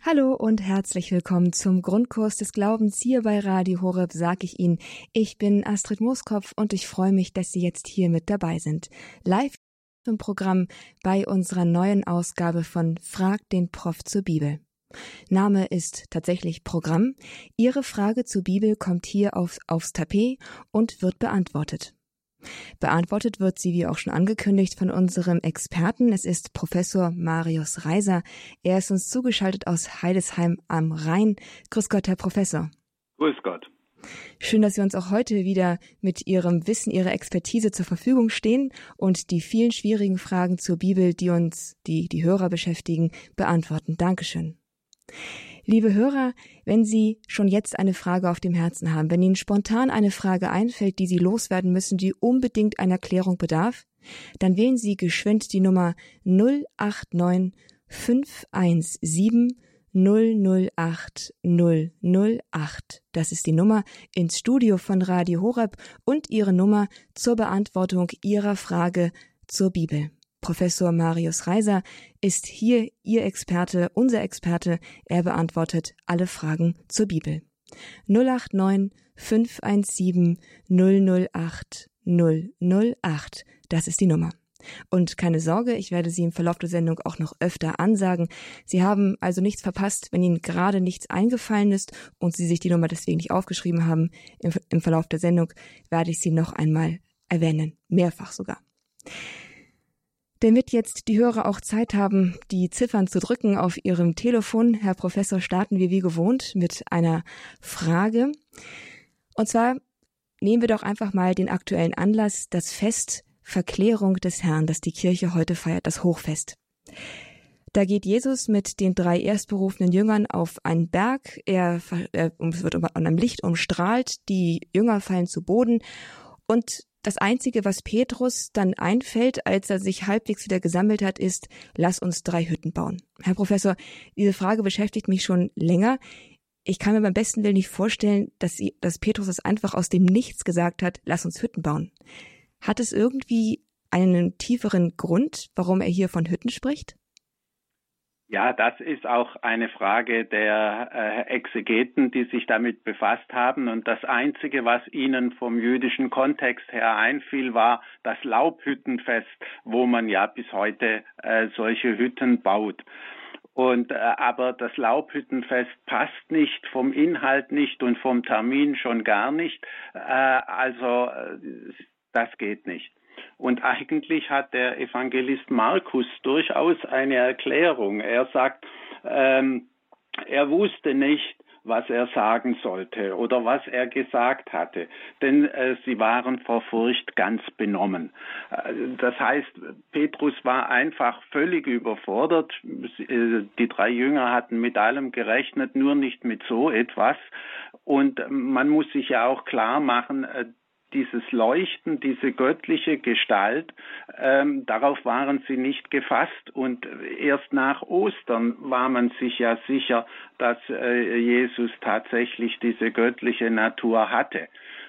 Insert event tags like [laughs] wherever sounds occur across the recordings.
Hallo und herzlich willkommen zum Grundkurs des Glaubens hier bei Radio Horeb, sag ich Ihnen. Ich bin Astrid Mooskopf und ich freue mich, dass Sie jetzt hier mit dabei sind. Live im Programm bei unserer neuen Ausgabe von Frag den Prof zur Bibel. Name ist tatsächlich Programm. Ihre Frage zur Bibel kommt hier auf, aufs Tapet und wird beantwortet. Beantwortet wird sie, wie auch schon angekündigt, von unserem Experten. Es ist Professor Marius Reiser. Er ist uns zugeschaltet aus Heidesheim am Rhein. Grüß Gott, Herr Professor. Grüß Gott. Schön, dass Sie uns auch heute wieder mit Ihrem Wissen, Ihrer Expertise zur Verfügung stehen und die vielen schwierigen Fragen zur Bibel, die uns, die die Hörer beschäftigen, beantworten. Dankeschön. Liebe Hörer, wenn Sie schon jetzt eine Frage auf dem Herzen haben, wenn Ihnen spontan eine Frage einfällt, die Sie loswerden müssen, die unbedingt einer Klärung bedarf, dann wählen Sie geschwind die Nummer 089 517 008 008. Das ist die Nummer ins Studio von Radio Horeb und Ihre Nummer zur Beantwortung Ihrer Frage zur Bibel. Professor Marius Reiser ist hier Ihr Experte, unser Experte. Er beantwortet alle Fragen zur Bibel. 089 517 008 008. Das ist die Nummer. Und keine Sorge, ich werde sie im Verlauf der Sendung auch noch öfter ansagen. Sie haben also nichts verpasst, wenn Ihnen gerade nichts eingefallen ist und Sie sich die Nummer deswegen nicht aufgeschrieben haben. Im, im Verlauf der Sendung werde ich sie noch einmal erwähnen, mehrfach sogar. Damit jetzt die Hörer auch Zeit haben, die Ziffern zu drücken auf ihrem Telefon, Herr Professor, starten wir wie gewohnt mit einer Frage. Und zwar nehmen wir doch einfach mal den aktuellen Anlass, das Fest Verklärung des Herrn, das die Kirche heute feiert, das Hochfest. Da geht Jesus mit den drei erstberufenen Jüngern auf einen Berg. Er, er wird von einem Licht umstrahlt. Die Jünger fallen zu Boden. Und das Einzige, was Petrus dann einfällt, als er sich halbwegs wieder gesammelt hat, ist, lass uns drei Hütten bauen. Herr Professor, diese Frage beschäftigt mich schon länger. Ich kann mir beim besten Willen nicht vorstellen, dass, sie, dass Petrus es einfach aus dem Nichts gesagt hat, lass uns Hütten bauen. Hat es irgendwie einen tieferen Grund, warum er hier von Hütten spricht? Ja, das ist auch eine Frage der äh, Exegeten, die sich damit befasst haben. Und das Einzige, was ihnen vom jüdischen Kontext her einfiel, war das Laubhüttenfest, wo man ja bis heute äh, solche Hütten baut. Und äh, aber das Laubhüttenfest passt nicht vom Inhalt nicht und vom Termin schon gar nicht. Äh, also äh, das geht nicht. Und eigentlich hat der Evangelist Markus durchaus eine Erklärung. Er sagt, ähm, er wusste nicht, was er sagen sollte oder was er gesagt hatte, denn äh, sie waren vor Furcht ganz benommen. Äh, das heißt, Petrus war einfach völlig überfordert. Äh, die drei Jünger hatten mit allem gerechnet, nur nicht mit so etwas. Und man muss sich ja auch klar machen, äh, dieses Leuchten, diese göttliche Gestalt, ähm, darauf waren sie nicht gefasst. Und erst nach Ostern war man sich ja sicher, dass äh, Jesus tatsächlich diese göttliche Natur hatte.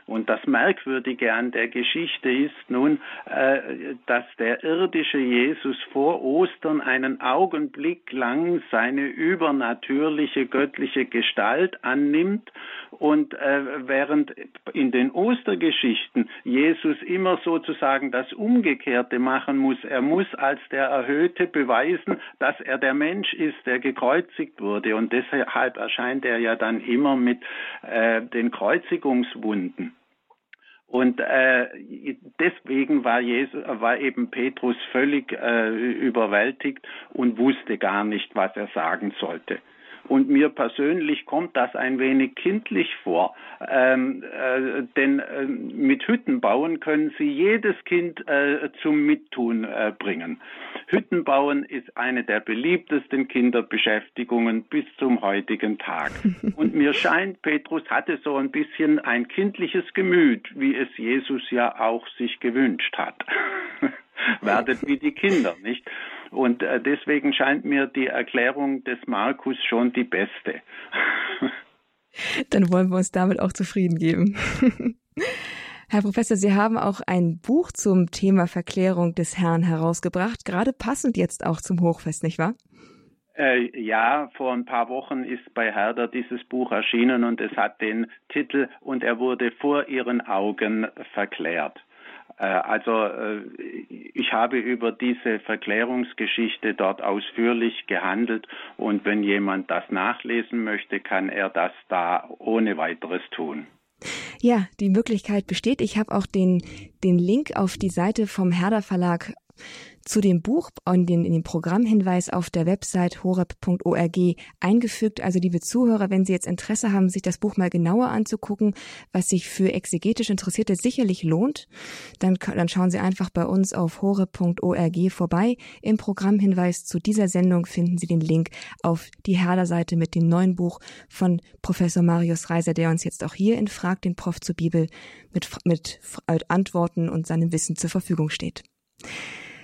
Und das Merkwürdige an der Geschichte ist nun, äh, dass der irdische Jesus vor Ostern einen Augenblick lang seine übernatürliche göttliche Gestalt annimmt und äh, während in den Ostergeschichten Jesus immer sozusagen das Umgekehrte machen muss, er muss als der Erhöhte beweisen, dass er der Mensch ist, der gekreuzigt wurde. Und deshalb erscheint er ja dann immer mit äh, den Kreuzigungswunden. Und äh, deswegen war, Jesus, war eben Petrus völlig äh, überwältigt und wusste gar nicht, was er sagen sollte. Und mir persönlich kommt das ein wenig kindlich vor, ähm, äh, denn äh, mit Hütten bauen können Sie jedes Kind äh, zum Mittun äh, bringen. Hütten bauen ist eine der beliebtesten Kinderbeschäftigungen bis zum heutigen Tag. [laughs] Und mir scheint, Petrus hatte so ein bisschen ein kindliches Gemüt, wie es Jesus ja auch sich gewünscht hat. [laughs] [laughs] Werdet wie die Kinder, nicht? Und äh, deswegen scheint mir die Erklärung des Markus schon die beste. [laughs] Dann wollen wir uns damit auch zufrieden geben. [laughs] Herr Professor, Sie haben auch ein Buch zum Thema Verklärung des Herrn herausgebracht, gerade passend jetzt auch zum Hochfest, nicht wahr? Äh, ja, vor ein paar Wochen ist bei Herder dieses Buch erschienen und es hat den Titel und er wurde vor ihren Augen verklärt. Äh, also äh, ich habe über diese Verklärungsgeschichte dort ausführlich gehandelt und wenn jemand das nachlesen möchte, kann er das da ohne weiteres tun. Ja, die Möglichkeit besteht. Ich habe auch den, den Link auf die Seite vom Herder Verlag zu dem Buch und den, in den Programmhinweis auf der Website horeb.org eingefügt. Also liebe Zuhörer, wenn Sie jetzt Interesse haben, sich das Buch mal genauer anzugucken, was sich für exegetisch Interessierte sicherlich lohnt, dann, dann schauen Sie einfach bei uns auf horeb.org vorbei. Im Programmhinweis zu dieser Sendung finden Sie den Link auf die Herder-Seite mit dem neuen Buch von Professor Marius Reiser, der uns jetzt auch hier in Frag den Prof zur Bibel mit, mit Antworten und seinem Wissen zur Verfügung steht.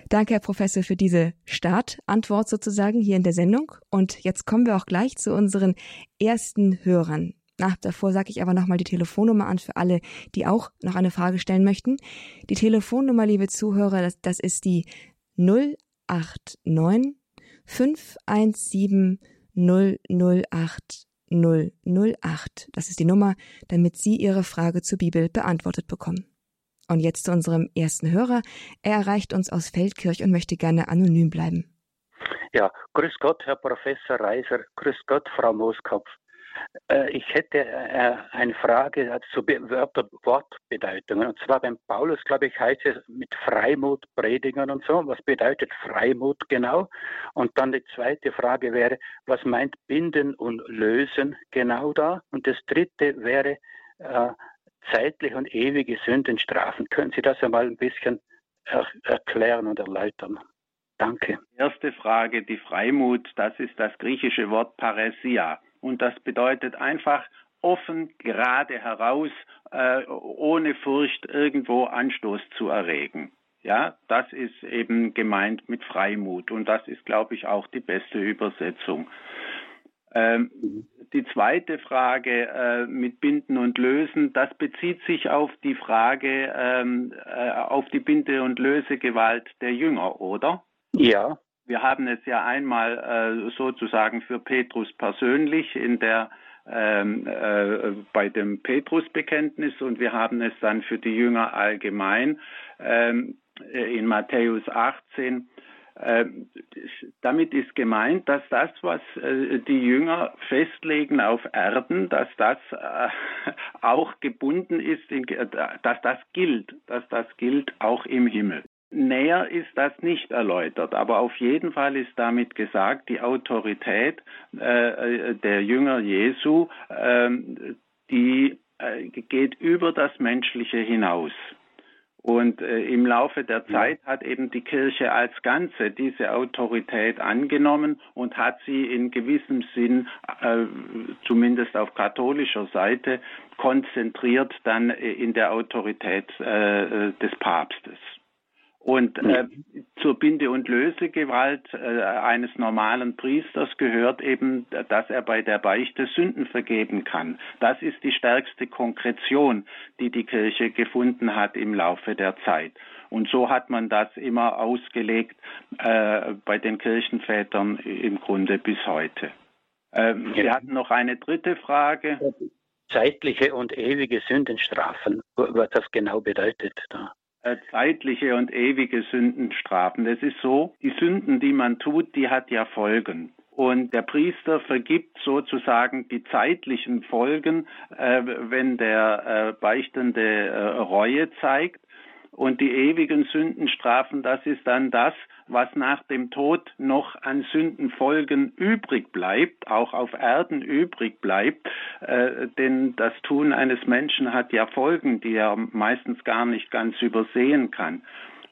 Danke, Herr Professor, für diese Startantwort sozusagen hier in der Sendung. Und jetzt kommen wir auch gleich zu unseren ersten Hörern. Nach, davor sage ich aber nochmal die Telefonnummer an für alle, die auch noch eine Frage stellen möchten. Die Telefonnummer, liebe Zuhörer, das, das ist die 089 517 008 008. Das ist die Nummer, damit Sie Ihre Frage zur Bibel beantwortet bekommen. Und jetzt zu unserem ersten Hörer. Er erreicht uns aus Feldkirch und möchte gerne anonym bleiben. Ja, grüß Gott, Herr Professor Reiser. Grüß Gott, Frau Mooskopf. Äh, ich hätte äh, eine Frage zu Wortbedeutungen. Und zwar beim Paulus, glaube ich, heißt es mit Freimut predigen und so. Was bedeutet Freimut genau? Und dann die zweite Frage wäre, was meint binden und lösen genau da? Und das dritte wäre, äh, zeitliche und ewige Sündenstrafen. Können Sie das einmal ein bisschen er erklären und erläutern? Danke. Erste Frage, die Freimut, das ist das griechische Wort Paresia. Und das bedeutet einfach offen, gerade heraus, äh, ohne Furcht irgendwo Anstoß zu erregen. Ja, das ist eben gemeint mit Freimut. Und das ist, glaube ich, auch die beste Übersetzung. Ähm, mhm. Die zweite Frage äh, mit Binden und Lösen, das bezieht sich auf die Frage, ähm, äh, auf die Binde- und Lösegewalt der Jünger, oder? Ja. Wir haben es ja einmal äh, sozusagen für Petrus persönlich in der ähm, äh, bei dem Petrusbekenntnis und wir haben es dann für die Jünger allgemein ähm, in Matthäus 18 ähm, damit ist gemeint, dass das, was äh, die Jünger festlegen auf Erden, dass das äh, [laughs] auch gebunden ist, dass das gilt, dass das gilt auch im Himmel. Näher ist das nicht erläutert, aber auf jeden Fall ist damit gesagt, die Autorität äh, der Jünger Jesu, ähm, die geht über das Menschliche hinaus. Und äh, im Laufe der Zeit hat eben die Kirche als Ganze diese Autorität angenommen und hat sie in gewissem Sinn, äh, zumindest auf katholischer Seite, konzentriert dann in der Autorität äh, des Papstes. Und äh, zur Binde- und Lösegewalt äh, eines normalen Priesters gehört eben, dass er bei der Beichte Sünden vergeben kann. Das ist die stärkste Konkretion, die die Kirche gefunden hat im Laufe der Zeit. Und so hat man das immer ausgelegt äh, bei den Kirchenvätern im Grunde bis heute. Ähm, ja. Sie hatten noch eine dritte Frage. Zeitliche und ewige Sündenstrafen, was das genau bedeutet. Da. Äh, zeitliche und ewige Sündenstrafen. Es ist so, die Sünden, die man tut, die hat ja Folgen. Und der Priester vergibt sozusagen die zeitlichen Folgen, äh, wenn der äh, Beichtende äh, Reue zeigt. Und die ewigen Sündenstrafen, das ist dann das, was nach dem Tod noch an Sündenfolgen übrig bleibt, auch auf Erden übrig bleibt. Äh, denn das Tun eines Menschen hat ja Folgen, die er meistens gar nicht ganz übersehen kann.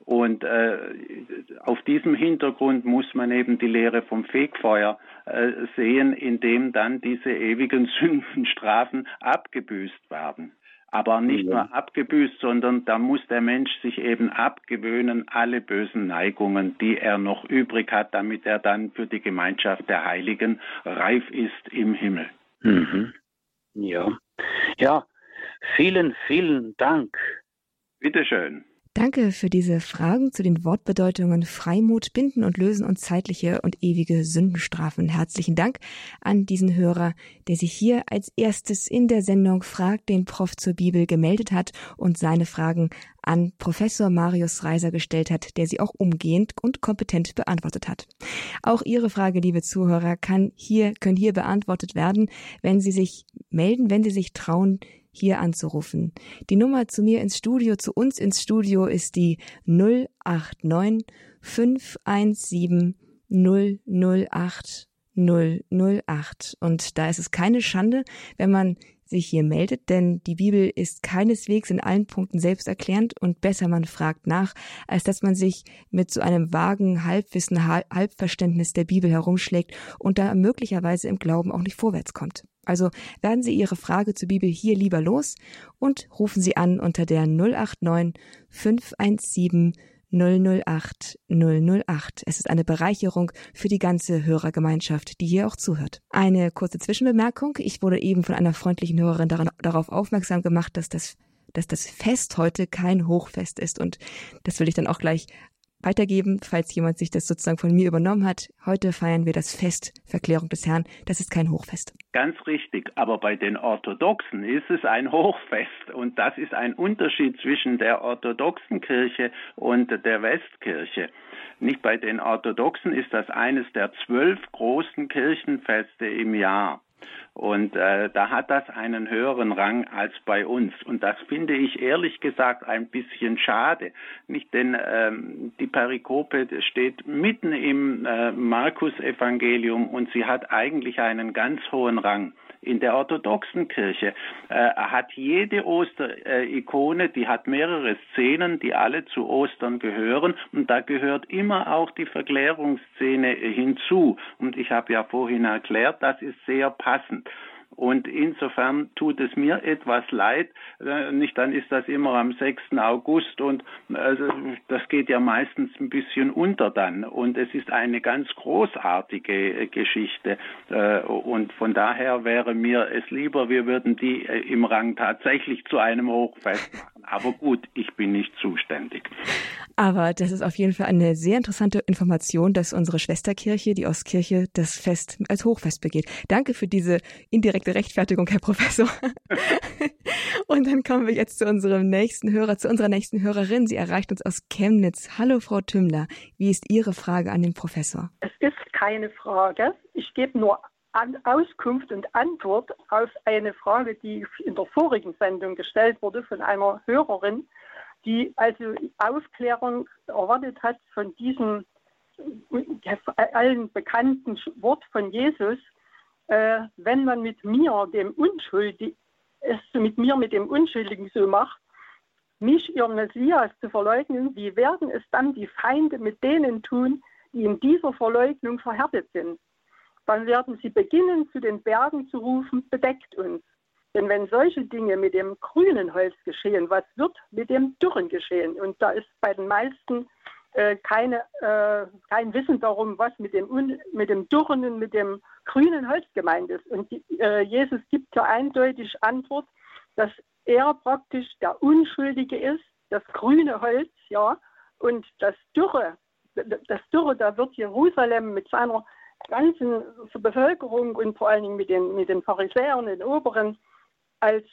Und äh, auf diesem Hintergrund muss man eben die Lehre vom Fegfeuer äh, sehen, indem dann diese ewigen [laughs] Sündenstrafen abgebüßt werden aber nicht nur abgebüßt, sondern da muss der Mensch sich eben abgewöhnen, alle bösen Neigungen, die er noch übrig hat, damit er dann für die Gemeinschaft der Heiligen reif ist im Himmel. Mhm. Ja. Ja, vielen, vielen Dank. Bitteschön. Danke für diese Fragen zu den Wortbedeutungen Freimut, Binden und Lösen und zeitliche und ewige Sündenstrafen. Herzlichen Dank an diesen Hörer, der sich hier als erstes in der Sendung Frag den Prof zur Bibel gemeldet hat und seine Fragen an Professor Marius Reiser gestellt hat, der sie auch umgehend und kompetent beantwortet hat. Auch Ihre Frage, liebe Zuhörer, kann hier, können hier beantwortet werden, wenn Sie sich melden, wenn Sie sich trauen, hier anzurufen. Die Nummer zu mir ins Studio, zu uns ins Studio ist die 089 517 008 008. Und da ist es keine Schande, wenn man sich hier meldet, denn die Bibel ist keineswegs in allen Punkten selbsterklärend und besser man fragt nach, als dass man sich mit so einem vagen Halbwissen, Halbverständnis der Bibel herumschlägt und da möglicherweise im Glauben auch nicht vorwärts kommt. Also werden Sie Ihre Frage zur Bibel hier lieber los und rufen Sie an unter der 089 517 008 008. Es ist eine Bereicherung für die ganze Hörergemeinschaft, die hier auch zuhört. Eine kurze Zwischenbemerkung. Ich wurde eben von einer freundlichen Hörerin daran, darauf aufmerksam gemacht, dass das dass das Fest heute kein Hochfest ist. Und das will ich dann auch gleich weitergeben, falls jemand sich das sozusagen von mir übernommen hat. Heute feiern wir das Fest Verklärung des Herrn. Das ist kein Hochfest. Ganz richtig. Aber bei den Orthodoxen ist es ein Hochfest. Und das ist ein Unterschied zwischen der orthodoxen Kirche und der Westkirche. Nicht bei den Orthodoxen ist das eines der zwölf großen Kirchenfeste im Jahr. Und äh, da hat das einen höheren Rang als bei uns. Und das finde ich ehrlich gesagt ein bisschen schade. Nicht, denn ähm, die Perikope steht mitten im äh, Markus-Evangelium und sie hat eigentlich einen ganz hohen Rang in der orthodoxen Kirche äh, hat jede Osterikone, die hat mehrere Szenen, die alle zu Ostern gehören und da gehört immer auch die Verklärungsszene hinzu. Und ich habe ja vorhin erklärt, das ist sehr passend. Und insofern tut es mir etwas leid, äh, nicht dann ist das immer am 6. August und also das geht ja meistens ein bisschen unter dann. Und es ist eine ganz großartige äh, Geschichte. Äh, und von daher wäre mir es lieber, wir würden die im Rang tatsächlich zu einem Hochfest machen. Aber gut, ich bin nicht zuständig. Aber das ist auf jeden Fall eine sehr interessante Information, dass unsere Schwesterkirche, die Ostkirche, das Fest als Hochfest begeht. Danke für diese indirekte Rechtfertigung, Herr Professor. [laughs] Und dann kommen wir jetzt zu unserem nächsten Hörer, zu unserer nächsten Hörerin. Sie erreicht uns aus Chemnitz. Hallo, Frau Tümmler. Wie ist Ihre Frage an den Professor? Es ist keine Frage. Ich gebe nur an Auskunft und Antwort auf eine Frage, die in der vorigen Sendung gestellt wurde von einer Hörerin, die also Aufklärung erwartet hat von diesem allen bekannten Wort von Jesus, äh, wenn man mit mir, dem es mit mir, mit dem Unschuldigen so macht, mich, ihr Messias, zu verleugnen, wie werden es dann die Feinde mit denen tun, die in dieser Verleugnung verhärtet sind? dann werden sie beginnen, zu den Bergen zu rufen, bedeckt uns. Denn wenn solche Dinge mit dem grünen Holz geschehen, was wird mit dem dürren geschehen? Und da ist bei den meisten äh, keine, äh, kein Wissen darum, was mit dem, mit dem dürren und mit dem grünen Holz gemeint ist. Und äh, Jesus gibt ja eindeutig Antwort, dass er praktisch der Unschuldige ist, das grüne Holz, ja, und das Dürre, das Dürre, da wird Jerusalem mit seiner ganzen Bevölkerung und vor allen Dingen mit den, mit den Pharisäern, den Oberen, als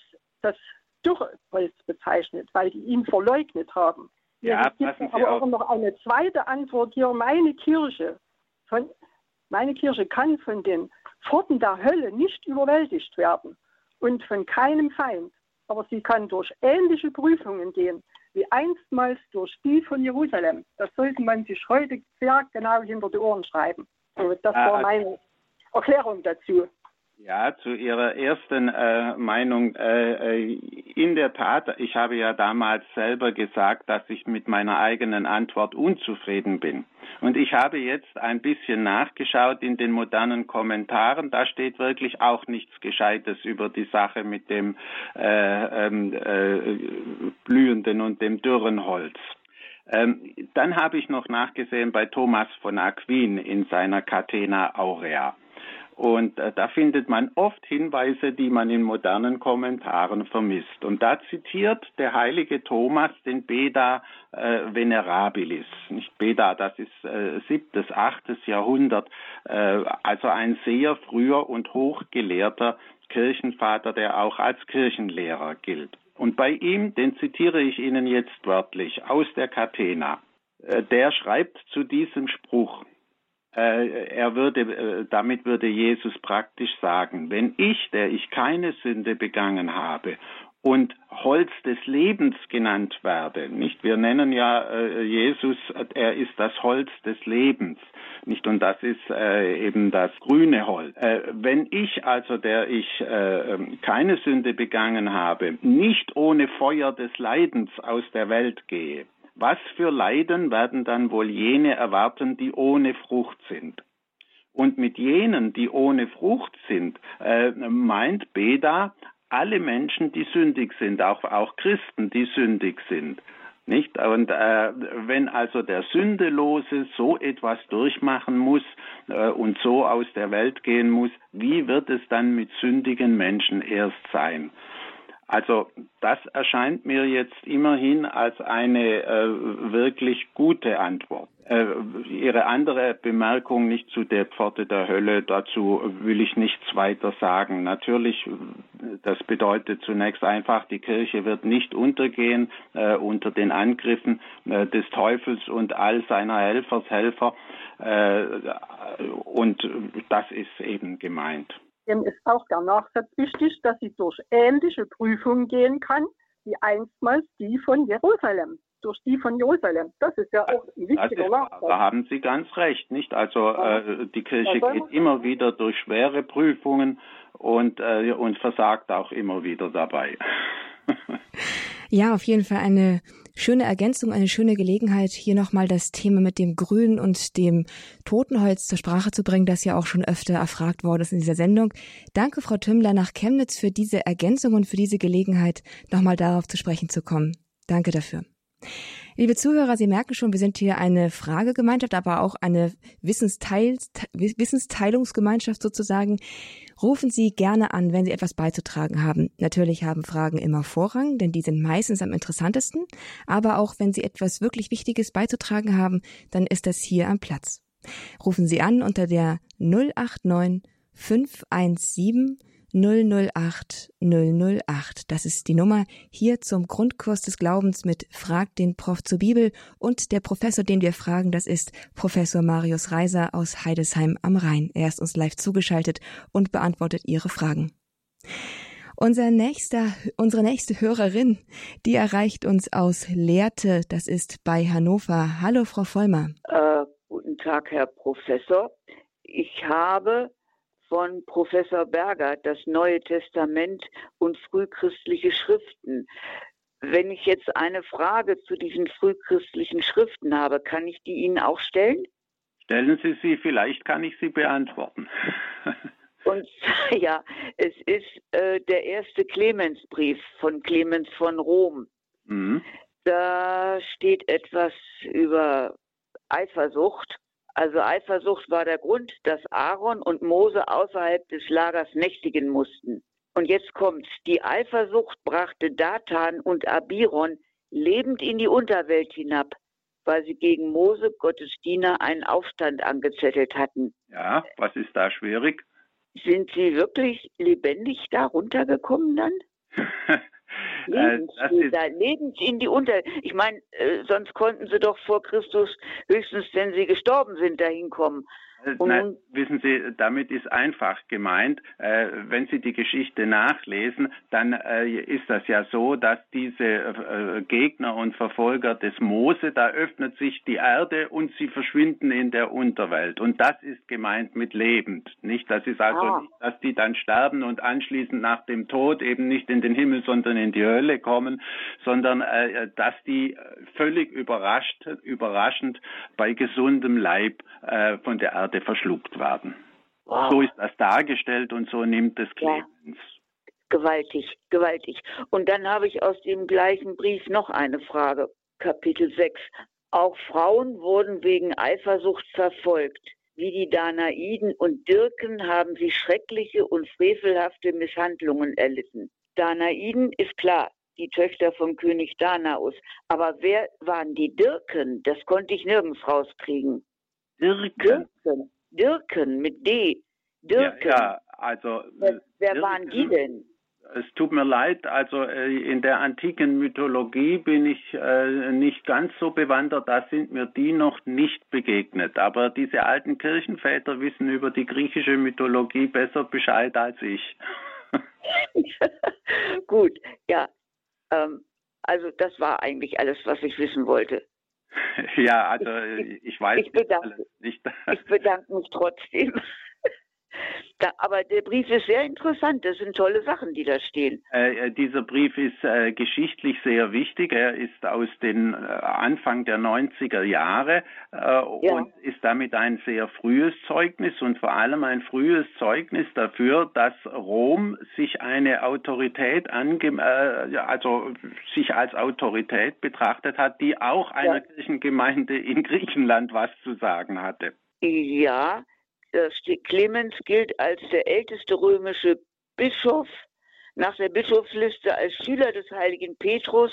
das Dürreholz bezeichnet, weil die ihn verleugnet haben. Ja, es gibt aber auch noch eine zweite Antwort hier. Meine Kirche, von, meine Kirche kann von den Pforten der Hölle nicht überwältigt werden und von keinem Feind. Aber sie kann durch ähnliche Prüfungen gehen, wie einstmals durch die von Jerusalem. Das sollte man sich heute sehr genau hinter die Ohren schreiben. Das war ah, meine Erklärung dazu. Ja, zu Ihrer ersten äh, Meinung. Äh, äh, in der Tat, ich habe ja damals selber gesagt, dass ich mit meiner eigenen Antwort unzufrieden bin. Und ich habe jetzt ein bisschen nachgeschaut in den modernen Kommentaren. Da steht wirklich auch nichts Gescheites über die Sache mit dem äh, ähm, äh, blühenden und dem dürren Holz. Ähm, dann habe ich noch nachgesehen bei Thomas von Aquin in seiner Catena Aurea. Und äh, da findet man oft Hinweise, die man in modernen Kommentaren vermisst. Und da zitiert der heilige Thomas den Beda äh, Venerabilis. Nicht Beda, das ist äh, siebtes, achtes Jahrhundert, äh, also ein sehr früher und hochgelehrter Kirchenvater, der auch als Kirchenlehrer gilt. Und bei ihm, den zitiere ich Ihnen jetzt wörtlich aus der Catena, äh, der schreibt zu diesem Spruch, er würde, äh, damit würde Jesus praktisch sagen, wenn ich, der ich keine Sünde begangen habe und Holz des Lebens genannt werde, nicht? Wir nennen ja äh, Jesus, er ist das Holz des Lebens, nicht? Und das ist äh, eben das grüne Holz. Äh, wenn ich also, der ich äh, ähm, keine Sünde begangen habe, nicht ohne Feuer des Leidens aus der Welt gehe, was für Leiden werden dann wohl jene erwarten, die ohne Frucht sind? Und mit jenen, die ohne Frucht sind, äh, meint Beda alle Menschen, die sündig sind, auch, auch Christen, die sündig sind. Nicht? Und äh, wenn also der Sündelose so etwas durchmachen muss äh, und so aus der Welt gehen muss, wie wird es dann mit sündigen Menschen erst sein? Also das erscheint mir jetzt immerhin als eine äh, wirklich gute Antwort. Äh, Ihre andere Bemerkung nicht zu der Pforte der Hölle, dazu will ich nichts weiter sagen. Natürlich, das bedeutet zunächst einfach, die Kirche wird nicht untergehen äh, unter den Angriffen äh, des Teufels und all seiner Helfershelfer. Äh, und das ist eben gemeint dem ist auch der Nachsatz wichtig, dass sie durch ähnliche Prüfungen gehen kann, wie einstmals die von Jerusalem. Durch die von Jerusalem. Das ist ja auch ein wichtiger ist, Nachsatz. Da haben Sie ganz recht, nicht? Also äh, die Kirche geht immer wieder durch schwere Prüfungen und, äh, und versagt auch immer wieder dabei. [laughs] ja, auf jeden Fall eine schöne Ergänzung, eine schöne Gelegenheit, hier nochmal das Thema mit dem Grün und dem Totenholz zur Sprache zu bringen, das ja auch schon öfter erfragt worden ist in dieser Sendung. Danke, Frau Tümmler nach Chemnitz für diese Ergänzung und für diese Gelegenheit, nochmal darauf zu sprechen zu kommen. Danke dafür. Liebe Zuhörer, Sie merken schon, wir sind hier eine Fragegemeinschaft, aber auch eine Wissensteil Wissensteilungsgemeinschaft sozusagen. Rufen Sie gerne an, wenn Sie etwas beizutragen haben. Natürlich haben Fragen immer Vorrang, denn die sind meistens am interessantesten. Aber auch wenn Sie etwas wirklich Wichtiges beizutragen haben, dann ist das hier am Platz. Rufen Sie an unter der 089 517 008 008. Das ist die Nummer hier zum Grundkurs des Glaubens mit Frag den Prof zur Bibel und der Professor, den wir fragen, das ist Professor Marius Reiser aus Heidesheim am Rhein. Er ist uns live zugeschaltet und beantwortet Ihre Fragen. Unser nächster, unsere nächste Hörerin, die erreicht uns aus Lehrte, das ist bei Hannover. Hallo, Frau Vollmer. Äh, guten Tag, Herr Professor. Ich habe von Professor Berger, das Neue Testament und frühchristliche Schriften. Wenn ich jetzt eine Frage zu diesen frühchristlichen Schriften habe, kann ich die Ihnen auch stellen? Stellen Sie sie, vielleicht kann ich sie beantworten. [laughs] Und [laughs] ja, es ist äh, der erste Clemensbrief von Clemens von Rom. Mhm. Da steht etwas über Eifersucht also Eifersucht war der Grund, dass Aaron und Mose außerhalb des Lagers nächtigen mussten. Und jetzt kommt's. Die Eifersucht brachte Datan und Abiron lebend in die Unterwelt hinab, weil sie gegen Mose, Gottes Diener, einen Aufstand angezettelt hatten. Ja, was ist da schwierig? Sind sie wirklich lebendig da runtergekommen dann? [laughs] Lebensbilder, äh, lebens in die Unter. Ich meine, äh, sonst konnten sie doch vor Christus höchstens, wenn sie gestorben sind, dahin kommen. Äh, nein, wissen Sie, damit ist einfach gemeint, äh, wenn Sie die Geschichte nachlesen, dann äh, ist das ja so, dass diese äh, Gegner und Verfolger des Mose, da öffnet sich die Erde und sie verschwinden in der Unterwelt. Und das ist gemeint mit lebend. Nicht, das ist also ah. nicht, dass die dann sterben und anschließend nach dem Tod eben nicht in den Himmel, sondern in die Hölle kommen, sondern äh, dass die völlig überrascht, überraschend bei gesundem Leib äh, von der Erde Erde verschluckt werden. Wow. So ist das dargestellt und so nimmt es Clemens. Ja. Gewaltig, gewaltig. Und dann habe ich aus dem gleichen Brief noch eine Frage, Kapitel 6. Auch Frauen wurden wegen Eifersucht verfolgt. wie die Danaiden und Dirken haben sie schreckliche und frevelhafte Misshandlungen erlitten. Danaiden ist klar, die Töchter vom König Danaus. Aber wer waren die Dirken? Das konnte ich nirgends rauskriegen. Dirken? Dirken, Dirken mit D. Dirken. Ja, ja also. Wer, wer Dirken. waren die denn? Es tut mir leid, also äh, in der antiken Mythologie bin ich äh, nicht ganz so bewandert, da sind mir die noch nicht begegnet. Aber diese alten Kirchenväter wissen über die griechische Mythologie besser Bescheid als ich. [laughs] Gut, ja. Ähm, also das war eigentlich alles, was ich wissen wollte. [laughs] Ja, also ich, ich weiß ich bedanke, nicht. Ich bedanke mich trotzdem. [laughs] Da, aber der Brief ist sehr interessant. Das sind tolle Sachen, die da stehen. Äh, äh dieser Brief ist äh, geschichtlich sehr wichtig. Er ist aus den äh, Anfang der 90er Jahre äh, ja. und ist damit ein sehr frühes Zeugnis und vor allem ein frühes Zeugnis dafür, dass Rom sich eine Autorität ange äh, also sich als Autorität betrachtet hat, die auch einer ja. Kirchengemeinde in Griechenland was zu sagen hatte. Ja, Clemens gilt als der älteste römische Bischof, nach der Bischofsliste als Schüler des heiligen Petrus.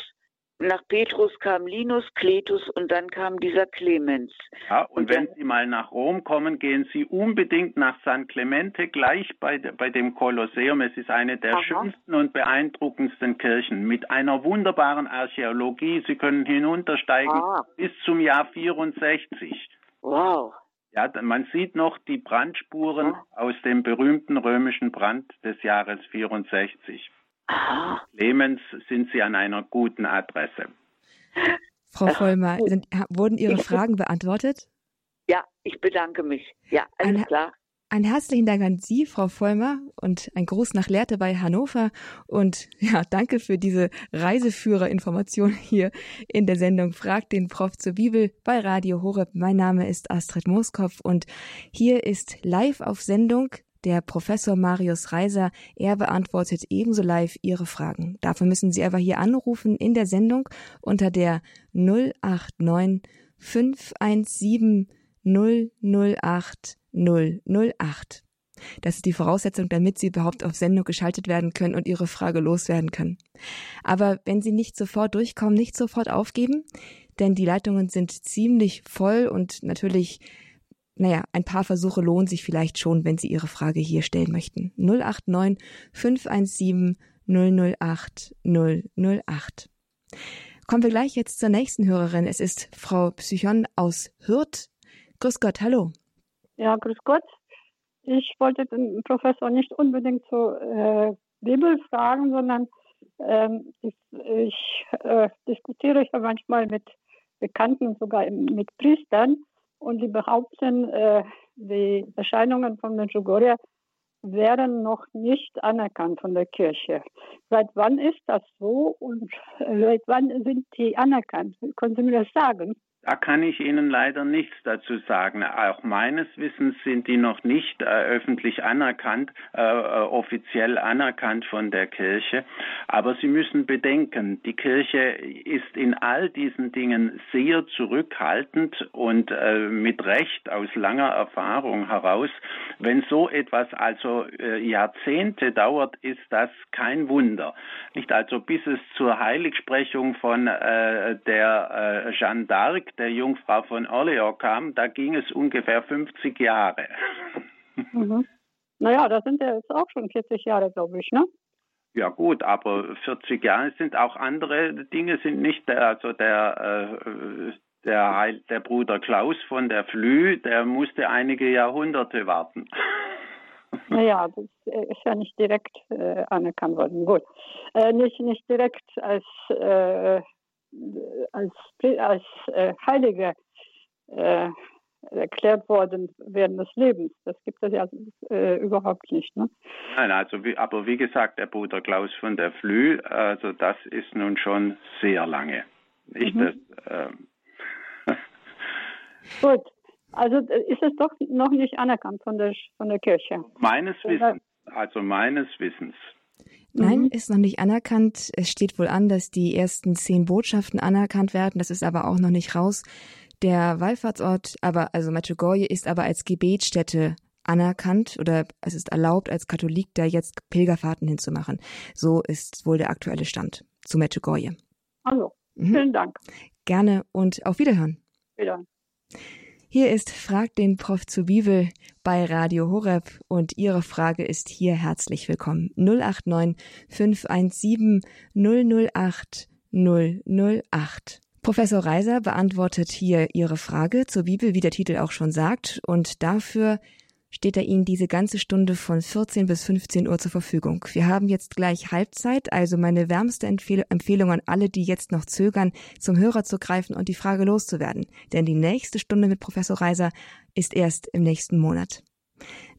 Nach Petrus kam Linus, Kletus und dann kam dieser Clemens. Ja, und, und wenn Sie mal nach Rom kommen, gehen Sie unbedingt nach San Clemente gleich bei, bei dem Kolosseum. Es ist eine der Aha. schönsten und beeindruckendsten Kirchen mit einer wunderbaren Archäologie. Sie können hinuntersteigen ah. bis zum Jahr 64. Wow. Ja, man sieht noch die Brandspuren aus dem berühmten römischen Brand des Jahres 64. Clemens sind Sie an einer guten Adresse. Frau Vollmer, sind, wurden Ihre Fragen beantwortet? Ja, ich bedanke mich. Ja, alles Ein, klar. Ein herzlichen Dank an Sie, Frau Vollmer, und ein Gruß nach Lehrte bei Hannover. Und ja, danke für diese Reiseführerinformation hier in der Sendung Frag den Prof zur Bibel bei Radio Horeb. Mein Name ist Astrid Mooskopf und hier ist live auf Sendung der Professor Marius Reiser. Er beantwortet ebenso live Ihre Fragen. Dafür müssen Sie aber hier anrufen in der Sendung unter der 089 517 008 008. Das ist die Voraussetzung, damit Sie überhaupt auf Sendung geschaltet werden können und Ihre Frage loswerden können. Aber wenn Sie nicht sofort durchkommen, nicht sofort aufgeben, denn die Leitungen sind ziemlich voll und natürlich, naja, ein paar Versuche lohnen sich vielleicht schon, wenn Sie Ihre Frage hier stellen möchten. 089 517 008 008. Kommen wir gleich jetzt zur nächsten Hörerin. Es ist Frau Psychon aus Hürth. Grüß Gott, hallo. Ja, grüß Gott. Ich wollte den Professor nicht unbedingt zur äh, Bibel fragen, sondern ähm, ich, ich äh, diskutiere ja manchmal mit Bekannten, sogar mit Priestern, und die behaupten, äh, die Erscheinungen von Medjugorje wären noch nicht anerkannt von der Kirche. Seit wann ist das so und äh, seit wann sind die anerkannt? Können Sie mir das sagen? Da kann ich Ihnen leider nichts dazu sagen. Auch meines Wissens sind die noch nicht äh, öffentlich anerkannt, äh, äh, offiziell anerkannt von der Kirche. Aber Sie müssen bedenken, die Kirche ist in all diesen Dingen sehr zurückhaltend und äh, mit Recht aus langer Erfahrung heraus. Wenn so etwas also äh, Jahrzehnte dauert, ist das kein Wunder. Nicht also bis es zur Heiligsprechung von äh, der Jeanne d'Arc der Jungfrau von Orleans kam, da ging es ungefähr 50 Jahre. Mhm. Naja, das sind ja jetzt auch schon 40 Jahre, glaube ich, ne? Ja gut, aber 40 Jahre sind auch andere Dinge, sind nicht der, also der, äh, der, Heil, der Bruder Klaus von der Flü, der musste einige Jahrhunderte warten. Naja, das ist ja nicht direkt äh, anerkannt worden. Gut. Äh, nicht, nicht direkt als äh, als, als äh, Heilige äh, erklärt worden während des Lebens. Das gibt es ja äh, überhaupt nicht. Ne? Nein, also wie, aber wie gesagt, der Bruder Klaus von der Flü, also das ist nun schon sehr lange. Nicht mhm. das, ähm [laughs] Gut, also äh, ist es doch noch nicht anerkannt von der, von der Kirche. Meines Wissens, also meines Wissens. Nein, mhm. ist noch nicht anerkannt. Es steht wohl an, dass die ersten zehn Botschaften anerkannt werden. Das ist aber auch noch nicht raus. Der Wallfahrtsort, aber also Medjugorje ist aber als Gebetsstätte anerkannt oder es ist erlaubt, als Katholik da jetzt Pilgerfahrten hinzumachen. So ist wohl der aktuelle Stand zu Medjugorje. Also, mhm. vielen Dank. Gerne und auf Wiederhören. Wieder. Hier ist Frag den Prof zur Bibel bei Radio Horeb und Ihre Frage ist hier herzlich willkommen. 089 517 008 008. Professor Reiser beantwortet hier Ihre Frage zur Bibel, wie der Titel auch schon sagt, und dafür steht er Ihnen diese ganze Stunde von 14 bis 15 Uhr zur Verfügung. Wir haben jetzt gleich Halbzeit, also meine wärmste Empfehlung an alle, die jetzt noch zögern, zum Hörer zu greifen und die Frage loszuwerden. Denn die nächste Stunde mit Professor Reiser ist erst im nächsten Monat.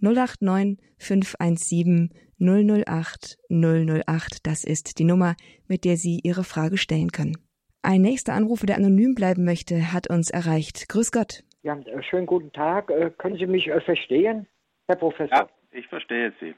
089 517 008 008, das ist die Nummer, mit der Sie Ihre Frage stellen können. Ein nächster Anrufer, der anonym bleiben möchte, hat uns erreicht. Grüß Gott. Ja, äh, schönen guten Tag. Äh, können Sie mich äh, verstehen, Herr Professor? Ja, ich verstehe Sie.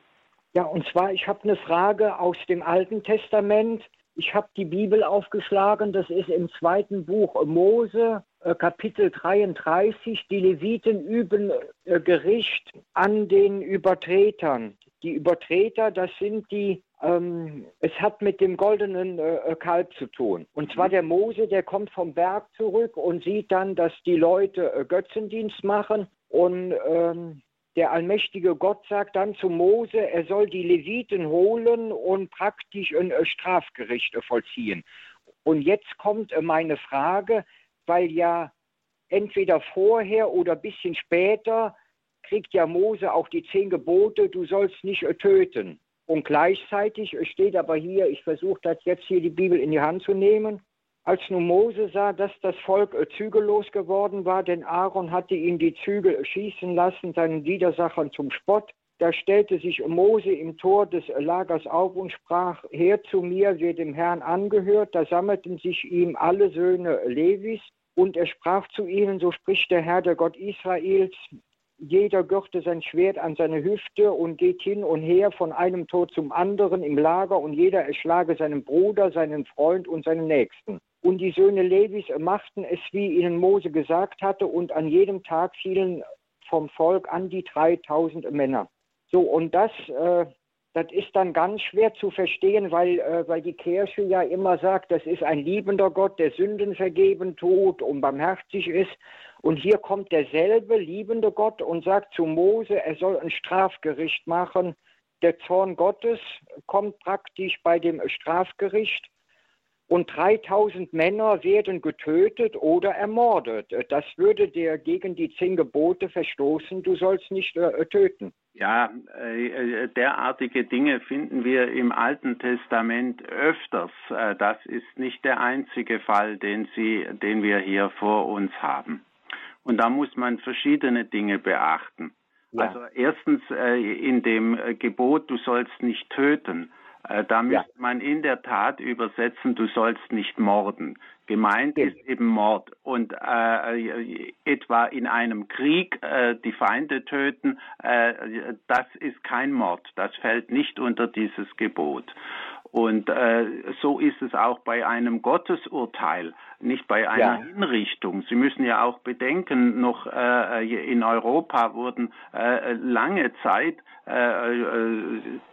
Ja, und zwar, ich habe eine Frage aus dem Alten Testament. Ich habe die Bibel aufgeschlagen, das ist im zweiten Buch Mose, Kapitel 33. Die Leviten üben Gericht an den Übertretern. Die Übertreter, das sind die ähm, es hat mit dem goldenen äh, Kalb zu tun. Und zwar mhm. der Mose, der kommt vom Berg zurück und sieht dann, dass die Leute äh, Götzendienst machen. Und ähm, der allmächtige Gott sagt dann zu Mose, er soll die Leviten holen und praktisch ein äh, Strafgericht äh, vollziehen. Und jetzt kommt äh, meine Frage, weil ja entweder vorher oder ein bisschen später kriegt ja Mose auch die zehn Gebote, du sollst nicht äh, töten. Und gleichzeitig steht aber hier, ich versuche das jetzt hier die Bibel in die Hand zu nehmen, als nun Mose sah, dass das Volk zügellos geworden war, denn Aaron hatte ihn die Zügel schießen lassen, seinen Widersachern zum Spott, da stellte sich Mose im Tor des Lagers auf und sprach, her zu mir, wer dem Herrn angehört. Da sammelten sich ihm alle Söhne Levis. Und er sprach zu ihnen, so spricht der Herr, der Gott Israels, jeder gürte sein Schwert an seine Hüfte und geht hin und her von einem Tod zum anderen im Lager und jeder erschlage seinen Bruder, seinen Freund und seinen Nächsten. Und die Söhne Levis machten es, wie ihnen Mose gesagt hatte, und an jedem Tag fielen vom Volk an die 3000 Männer. So, und das äh, das ist dann ganz schwer zu verstehen, weil, äh, weil die Kirche ja immer sagt, das ist ein liebender Gott, der Sünden vergeben tut und barmherzig ist. Und hier kommt derselbe liebende Gott und sagt zu Mose, er soll ein Strafgericht machen. Der Zorn Gottes kommt praktisch bei dem Strafgericht und 3000 Männer werden getötet oder ermordet. Das würde der gegen die zehn Gebote verstoßen, du sollst nicht äh, töten. Ja, äh, derartige Dinge finden wir im Alten Testament öfters. Äh, das ist nicht der einzige Fall, den, Sie, den wir hier vor uns haben. Und da muss man verschiedene Dinge beachten. Ja. Also erstens äh, in dem Gebot, du sollst nicht töten äh, da müsste ja. man in der Tat übersetzen, du sollst nicht morden. Gemeint ja. ist eben Mord. Und äh, etwa in einem Krieg äh, die Feinde töten, äh, das ist kein Mord. Das fällt nicht unter dieses Gebot. Und äh, so ist es auch bei einem Gottesurteil, nicht bei einer ja. Hinrichtung. Sie müssen ja auch bedenken, noch äh, in Europa wurden äh, lange Zeit äh, äh,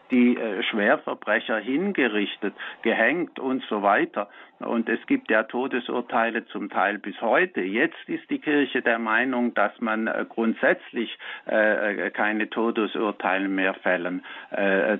die äh, Schwerverbrecher hingerichtet, gehängt und so weiter. Und es gibt ja Todesurteile zum Teil bis heute. Jetzt ist die Kirche der Meinung, dass man grundsätzlich keine Todesurteile mehr fällen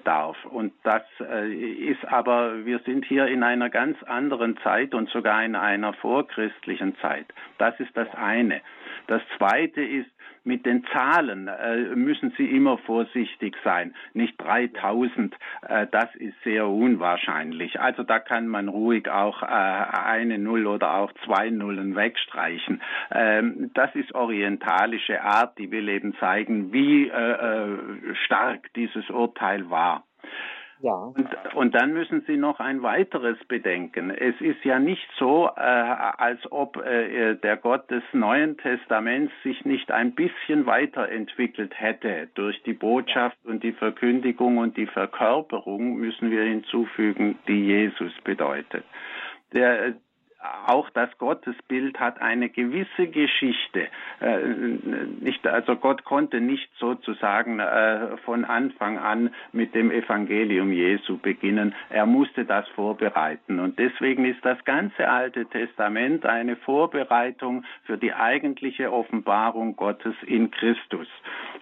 darf. Und das ist aber, wir sind hier in einer ganz anderen Zeit und sogar in einer vorchristlichen Zeit. Das ist das eine. Das zweite ist, mit den Zahlen äh, müssen Sie immer vorsichtig sein. Nicht 3000, äh, das ist sehr unwahrscheinlich. Also da kann man ruhig auch äh, eine Null oder auch zwei Nullen wegstreichen. Ähm, das ist orientalische Art, die will eben zeigen, wie äh, äh, stark dieses Urteil war. Ja. Und, und, dann müssen Sie noch ein weiteres bedenken. Es ist ja nicht so, äh, als ob äh, der Gott des Neuen Testaments sich nicht ein bisschen weiterentwickelt hätte. Durch die Botschaft und die Verkündigung und die Verkörperung müssen wir hinzufügen, die Jesus bedeutet. Der, auch das Gottesbild hat eine gewisse Geschichte. Äh, nicht, also Gott konnte nicht sozusagen äh, von Anfang an mit dem Evangelium Jesu beginnen. Er musste das vorbereiten. Und deswegen ist das ganze Alte Testament eine Vorbereitung für die eigentliche Offenbarung Gottes in Christus.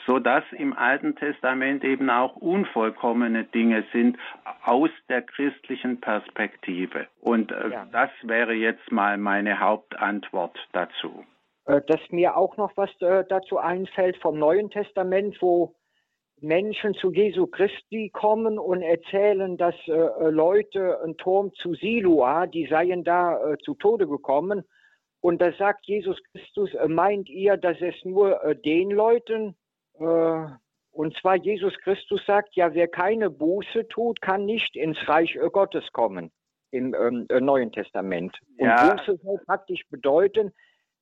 So dass im Alten Testament eben auch unvollkommene Dinge sind aus der christlichen Perspektive. Und äh, ja. das wäre jetzt mal meine Hauptantwort dazu. Äh, dass mir auch noch was äh, dazu einfällt vom Neuen Testament, wo Menschen zu Jesu Christi kommen und erzählen, dass Leute einen Turm zu Siloa, die seien da zu Tode gekommen. Und da sagt Jesus Christus, meint ihr, dass es nur den Leuten, und zwar Jesus Christus sagt, ja, wer keine Buße tut, kann nicht ins Reich Gottes kommen im ähm, äh, Neuen Testament. Und ja. Buße soll praktisch bedeuten,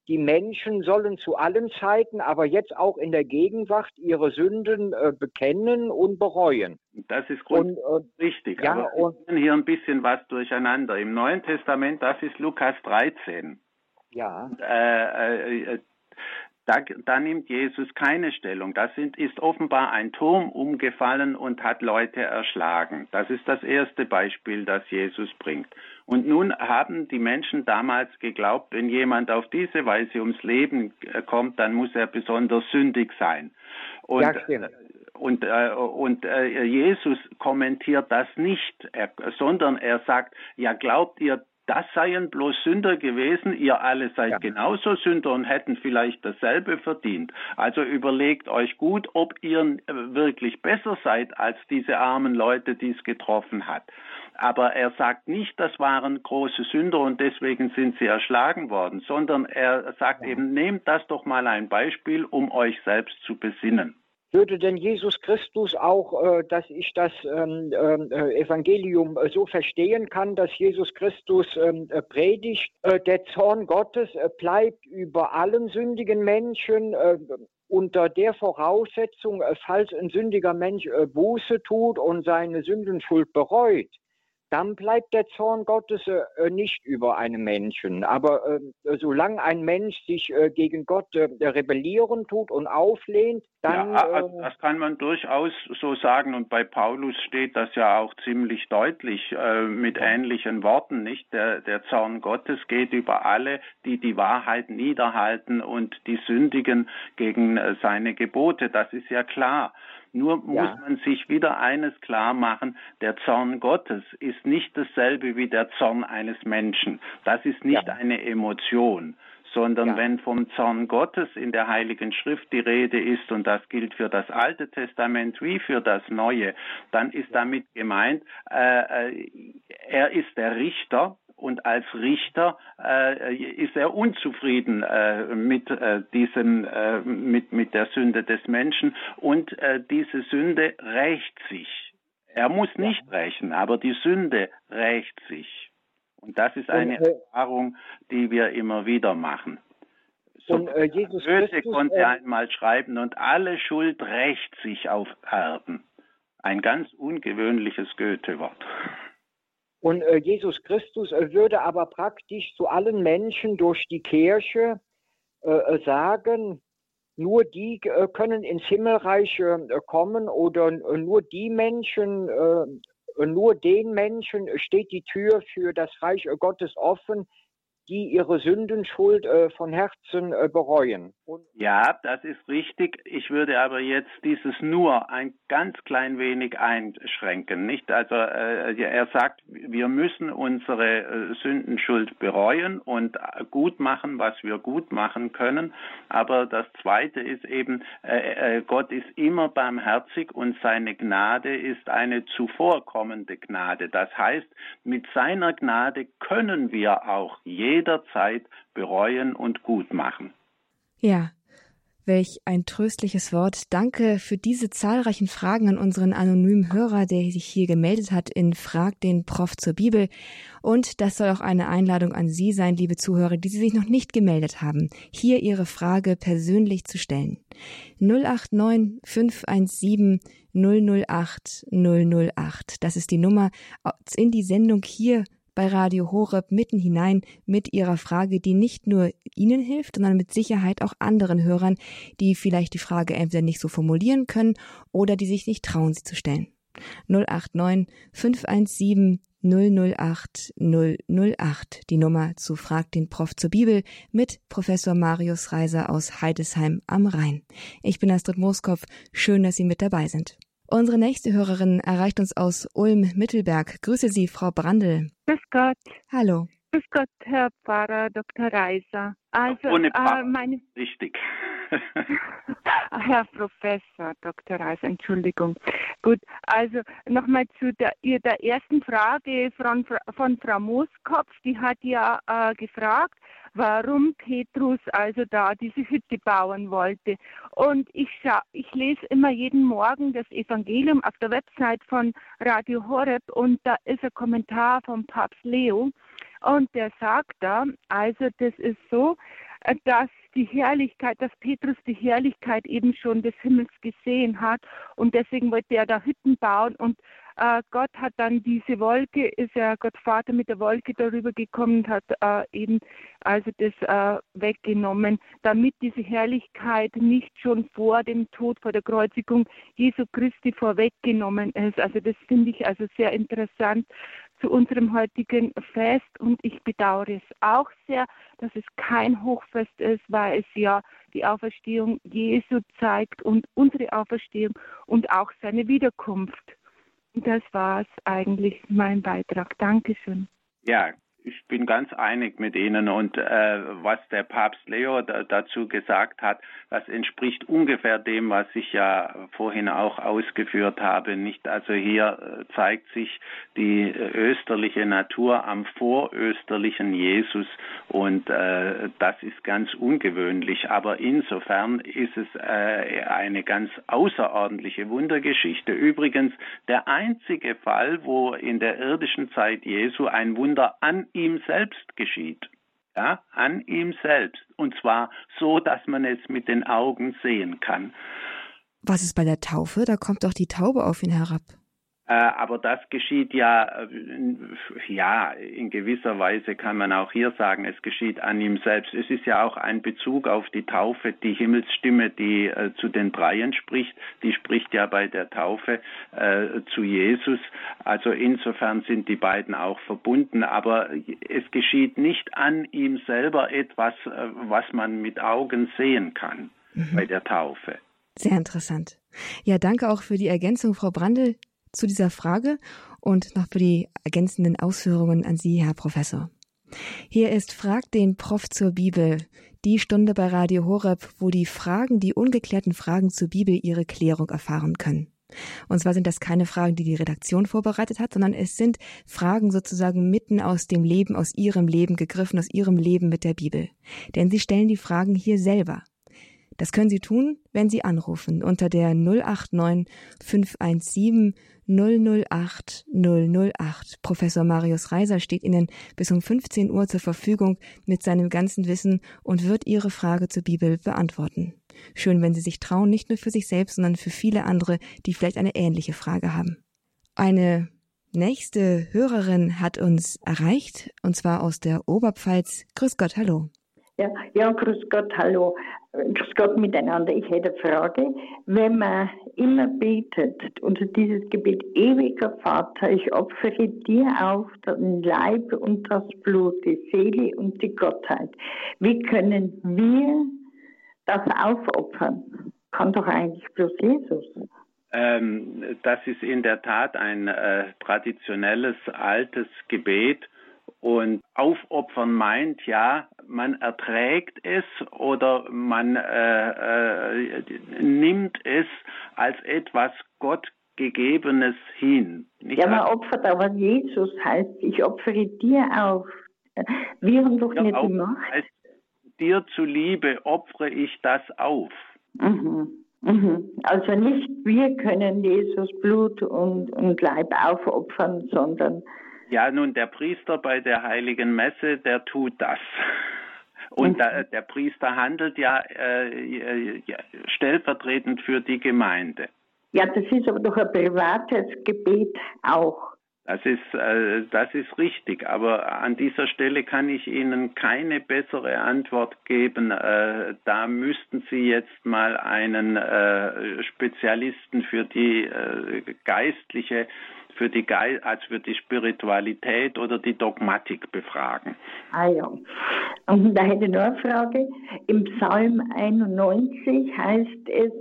die Menschen sollen zu allen Zeiten, aber jetzt auch in der Gegenwart, ihre Sünden äh, bekennen und bereuen. Das ist und, äh, richtig. Ja, aber wir und, hier ein bisschen was durcheinander. Im Neuen Testament, das ist Lukas 13. Ja. Äh, äh, da, da, nimmt Jesus keine Stellung. Das sind, ist offenbar ein Turm umgefallen und hat Leute erschlagen. Das ist das erste Beispiel, das Jesus bringt. Und nun haben die Menschen damals geglaubt, wenn jemand auf diese Weise ums Leben äh, kommt, dann muss er besonders sündig sein. Und, ja, äh, und, äh, und äh, Jesus kommentiert das nicht, er, sondern er sagt, ja glaubt ihr das seien bloß Sünder gewesen, ihr alle seid ja. genauso Sünder und hätten vielleicht dasselbe verdient. Also überlegt euch gut, ob ihr wirklich besser seid als diese armen Leute, die es getroffen hat. Aber er sagt nicht, das waren große Sünder und deswegen sind sie erschlagen worden, sondern er sagt ja. eben, nehmt das doch mal ein Beispiel, um euch selbst zu besinnen würde denn Jesus Christus auch, äh, dass ich das ähm, äh, Evangelium äh, so verstehen kann, dass Jesus Christus ähm, äh, predigt, der Zorn Gottes bleibt über allen sündigen Menschen unter der Voraussetzung, falls ein sündiger Mensch Buße tut und seine Sündenschuld bereut, dann bleibt der Zorn Gottes äh, nicht über einem Menschen. Aber äh, solange ein Mensch sich äh, gegen Gott äh, rebellieren tut und auflehnt, dann. Ja, also das kann man durchaus so sagen. Und bei Paulus steht das ja auch ziemlich deutlich äh, mit ähnlichen Worten, nicht? Der, der Zorn Gottes geht über alle, die die Wahrheit niederhalten und die sündigen gegen äh, seine Gebote. Das ist ja klar. Nur muss ja. man sich wieder eines klar machen, der Zorn Gottes ist nicht dasselbe wie der Zorn eines Menschen. Das ist nicht ja. eine Emotion sondern ja. wenn vom Zorn Gottes in der Heiligen Schrift die Rede ist, und das gilt für das Alte Testament wie für das Neue, dann ist damit gemeint, äh, äh er ist der Richter und als Richter äh, ist er unzufrieden äh, mit äh, diesem äh, mit mit der Sünde des Menschen und äh, diese Sünde rächt sich. Er muss nicht rächen, aber die Sünde rächt sich. Und das ist eine und, äh, Erfahrung, die wir immer wieder machen. So, und, äh, Jesus Goethe Christus, konnte äh, einmal schreiben, und alle Schuld rächt sich auf Erden. Ein ganz ungewöhnliches Goethe-Wort. Und äh, Jesus Christus äh, würde aber praktisch zu allen Menschen durch die Kirche äh, äh sagen, nur die äh, können ins Himmelreich äh, kommen oder nur die Menschen, nur den Menschen steht die Tür für das Reich Gottes offen, die ihre Sündenschuld äh, von Herzen äh, bereuen. Und ja, das ist richtig. Ich würde aber jetzt dieses nur ein ganz klein wenig einschränken. Nicht? Also äh, er sagt, wir müssen unsere äh, Sündenschuld bereuen und gut machen, was wir gut machen können. Aber das Zweite ist eben, äh, äh, Gott ist immer barmherzig und seine Gnade ist eine zuvorkommende Gnade. Das heißt, mit seiner Gnade können wir auch je jederzeit bereuen und gut machen. Ja, Welch ein tröstliches Wort. Danke für diese zahlreichen Fragen an unseren anonymen Hörer, der sich hier gemeldet hat in Frag den Prof zur Bibel. Und das soll auch eine Einladung an Sie sein, liebe Zuhörer, die Sie sich noch nicht gemeldet haben, hier Ihre Frage persönlich zu stellen. 089 517 008 008. Das ist die Nummer in die Sendung hier bei Radio Horeb mitten hinein mit Ihrer Frage, die nicht nur Ihnen hilft, sondern mit Sicherheit auch anderen Hörern, die vielleicht die Frage entweder nicht so formulieren können oder die sich nicht trauen, sie zu stellen. 089 517 008 008, die Nummer zu Frag den Prof zur Bibel mit Professor Marius Reiser aus Heidesheim am Rhein. Ich bin Astrid Mooskopf, schön, dass Sie mit dabei sind. Unsere nächste Hörerin erreicht uns aus Ulm-Mittelberg. Grüße Sie, Frau Brandl. Grüß Gott. Hallo. Grüß Gott, Herr Pfarrer Dr. Reiser. Also, Ohne Pfarrer. Äh, meine... Richtig. [laughs] Herr Professor Dr. Reiser, Entschuldigung. Gut, also nochmal zu der, der ersten Frage von, von Frau Mooskopf. Die hat ja äh, gefragt, warum Petrus also da diese Hütte bauen wollte. Und ich, ich lese immer jeden Morgen das Evangelium auf der Website von Radio Horeb und da ist ein Kommentar vom Papst Leo und der sagt da, also das ist so, dass die Herrlichkeit, dass Petrus die Herrlichkeit eben schon des Himmels gesehen hat und deswegen wollte er da Hütten bauen und äh, Gott hat dann diese Wolke, ist ja Gott Vater mit der Wolke darüber gekommen und hat äh, eben also das äh, weggenommen, damit diese Herrlichkeit nicht schon vor dem Tod, vor der Kreuzigung Jesu Christi vorweggenommen ist. Also das finde ich also sehr interessant zu unserem heutigen Fest und ich bedauere es auch sehr, dass es kein Hochfest ist, weil es ja die Auferstehung Jesu zeigt und unsere Auferstehung und auch seine Wiederkunft. Das war es eigentlich, mein Beitrag. Dankeschön. Ja, ich bin ganz einig mit Ihnen und äh, was der Papst Leo da, dazu gesagt hat, das entspricht ungefähr dem, was ich ja vorhin auch ausgeführt habe. Nicht also hier äh, zeigt sich die äh, österliche Natur am vorösterlichen Jesus und äh, das ist ganz ungewöhnlich. Aber insofern ist es äh, eine ganz außerordentliche Wundergeschichte. Übrigens der einzige Fall, wo in der irdischen Zeit Jesu ein Wunder an ihm selbst geschieht. Ja, an ihm selbst. Und zwar so, dass man es mit den Augen sehen kann. Was ist bei der Taufe? Da kommt doch die Taube auf ihn herab. Äh, aber das geschieht ja, äh, ja, in gewisser Weise kann man auch hier sagen, es geschieht an ihm selbst. Es ist ja auch ein Bezug auf die Taufe, die Himmelsstimme, die äh, zu den Dreien spricht, die spricht ja bei der Taufe äh, zu Jesus. Also insofern sind die beiden auch verbunden, aber es geschieht nicht an ihm selber etwas, äh, was man mit Augen sehen kann mhm. bei der Taufe. Sehr interessant. Ja, danke auch für die Ergänzung, Frau Brandl zu dieser Frage und noch für die ergänzenden Ausführungen an Sie, Herr Professor. Hier ist Frag den Prof zur Bibel, die Stunde bei Radio Horeb, wo die Fragen, die ungeklärten Fragen zur Bibel ihre Klärung erfahren können. Und zwar sind das keine Fragen, die die Redaktion vorbereitet hat, sondern es sind Fragen sozusagen mitten aus dem Leben, aus ihrem Leben gegriffen, aus ihrem Leben mit der Bibel. Denn sie stellen die Fragen hier selber. Das können Sie tun, wenn Sie anrufen unter der 089 517 008 008. Professor Marius Reiser steht Ihnen bis um 15 Uhr zur Verfügung mit seinem ganzen Wissen und wird Ihre Frage zur Bibel beantworten. Schön, wenn Sie sich trauen, nicht nur für sich selbst, sondern für viele andere, die vielleicht eine ähnliche Frage haben. Eine nächste Hörerin hat uns erreicht, und zwar aus der Oberpfalz. Grüß Gott, hallo. Ja, ja, grüß Gott, hallo. Grüß Gott miteinander. Ich hätte eine Frage. Wenn man immer betet, und dieses Gebet, ewiger Vater, ich opfere dir auf den Leib und das Blut, die Seele und die Gottheit. Wie können wir das aufopfern? Kann doch eigentlich bloß Jesus. Ähm, das ist in der Tat ein äh, traditionelles, altes Gebet und aufopfern meint ja, man erträgt es oder man äh, äh, nimmt es als etwas Gottgegebenes hin. Nicht ja, man opfert aber Jesus, heißt, ich opfere dir auf. Wir haben doch nicht die Macht. Heißt, dir zuliebe opfere ich das auf. Mhm. Mhm. Also nicht wir können Jesus Blut und, und Leib aufopfern, sondern ja, nun, der Priester bei der heiligen Messe, der tut das. Und der, der Priester handelt ja äh, stellvertretend für die Gemeinde. Ja, das ist aber doch ein privates Gebet auch. Das ist, äh, das ist richtig, aber an dieser Stelle kann ich Ihnen keine bessere Antwort geben. Äh, da müssten Sie jetzt mal einen äh, Spezialisten für die geistliche für die Ge als für die Spiritualität oder die Dogmatik befragen. Ah ja. Und da hätte ich noch eine Frage. Im Psalm 91 heißt es,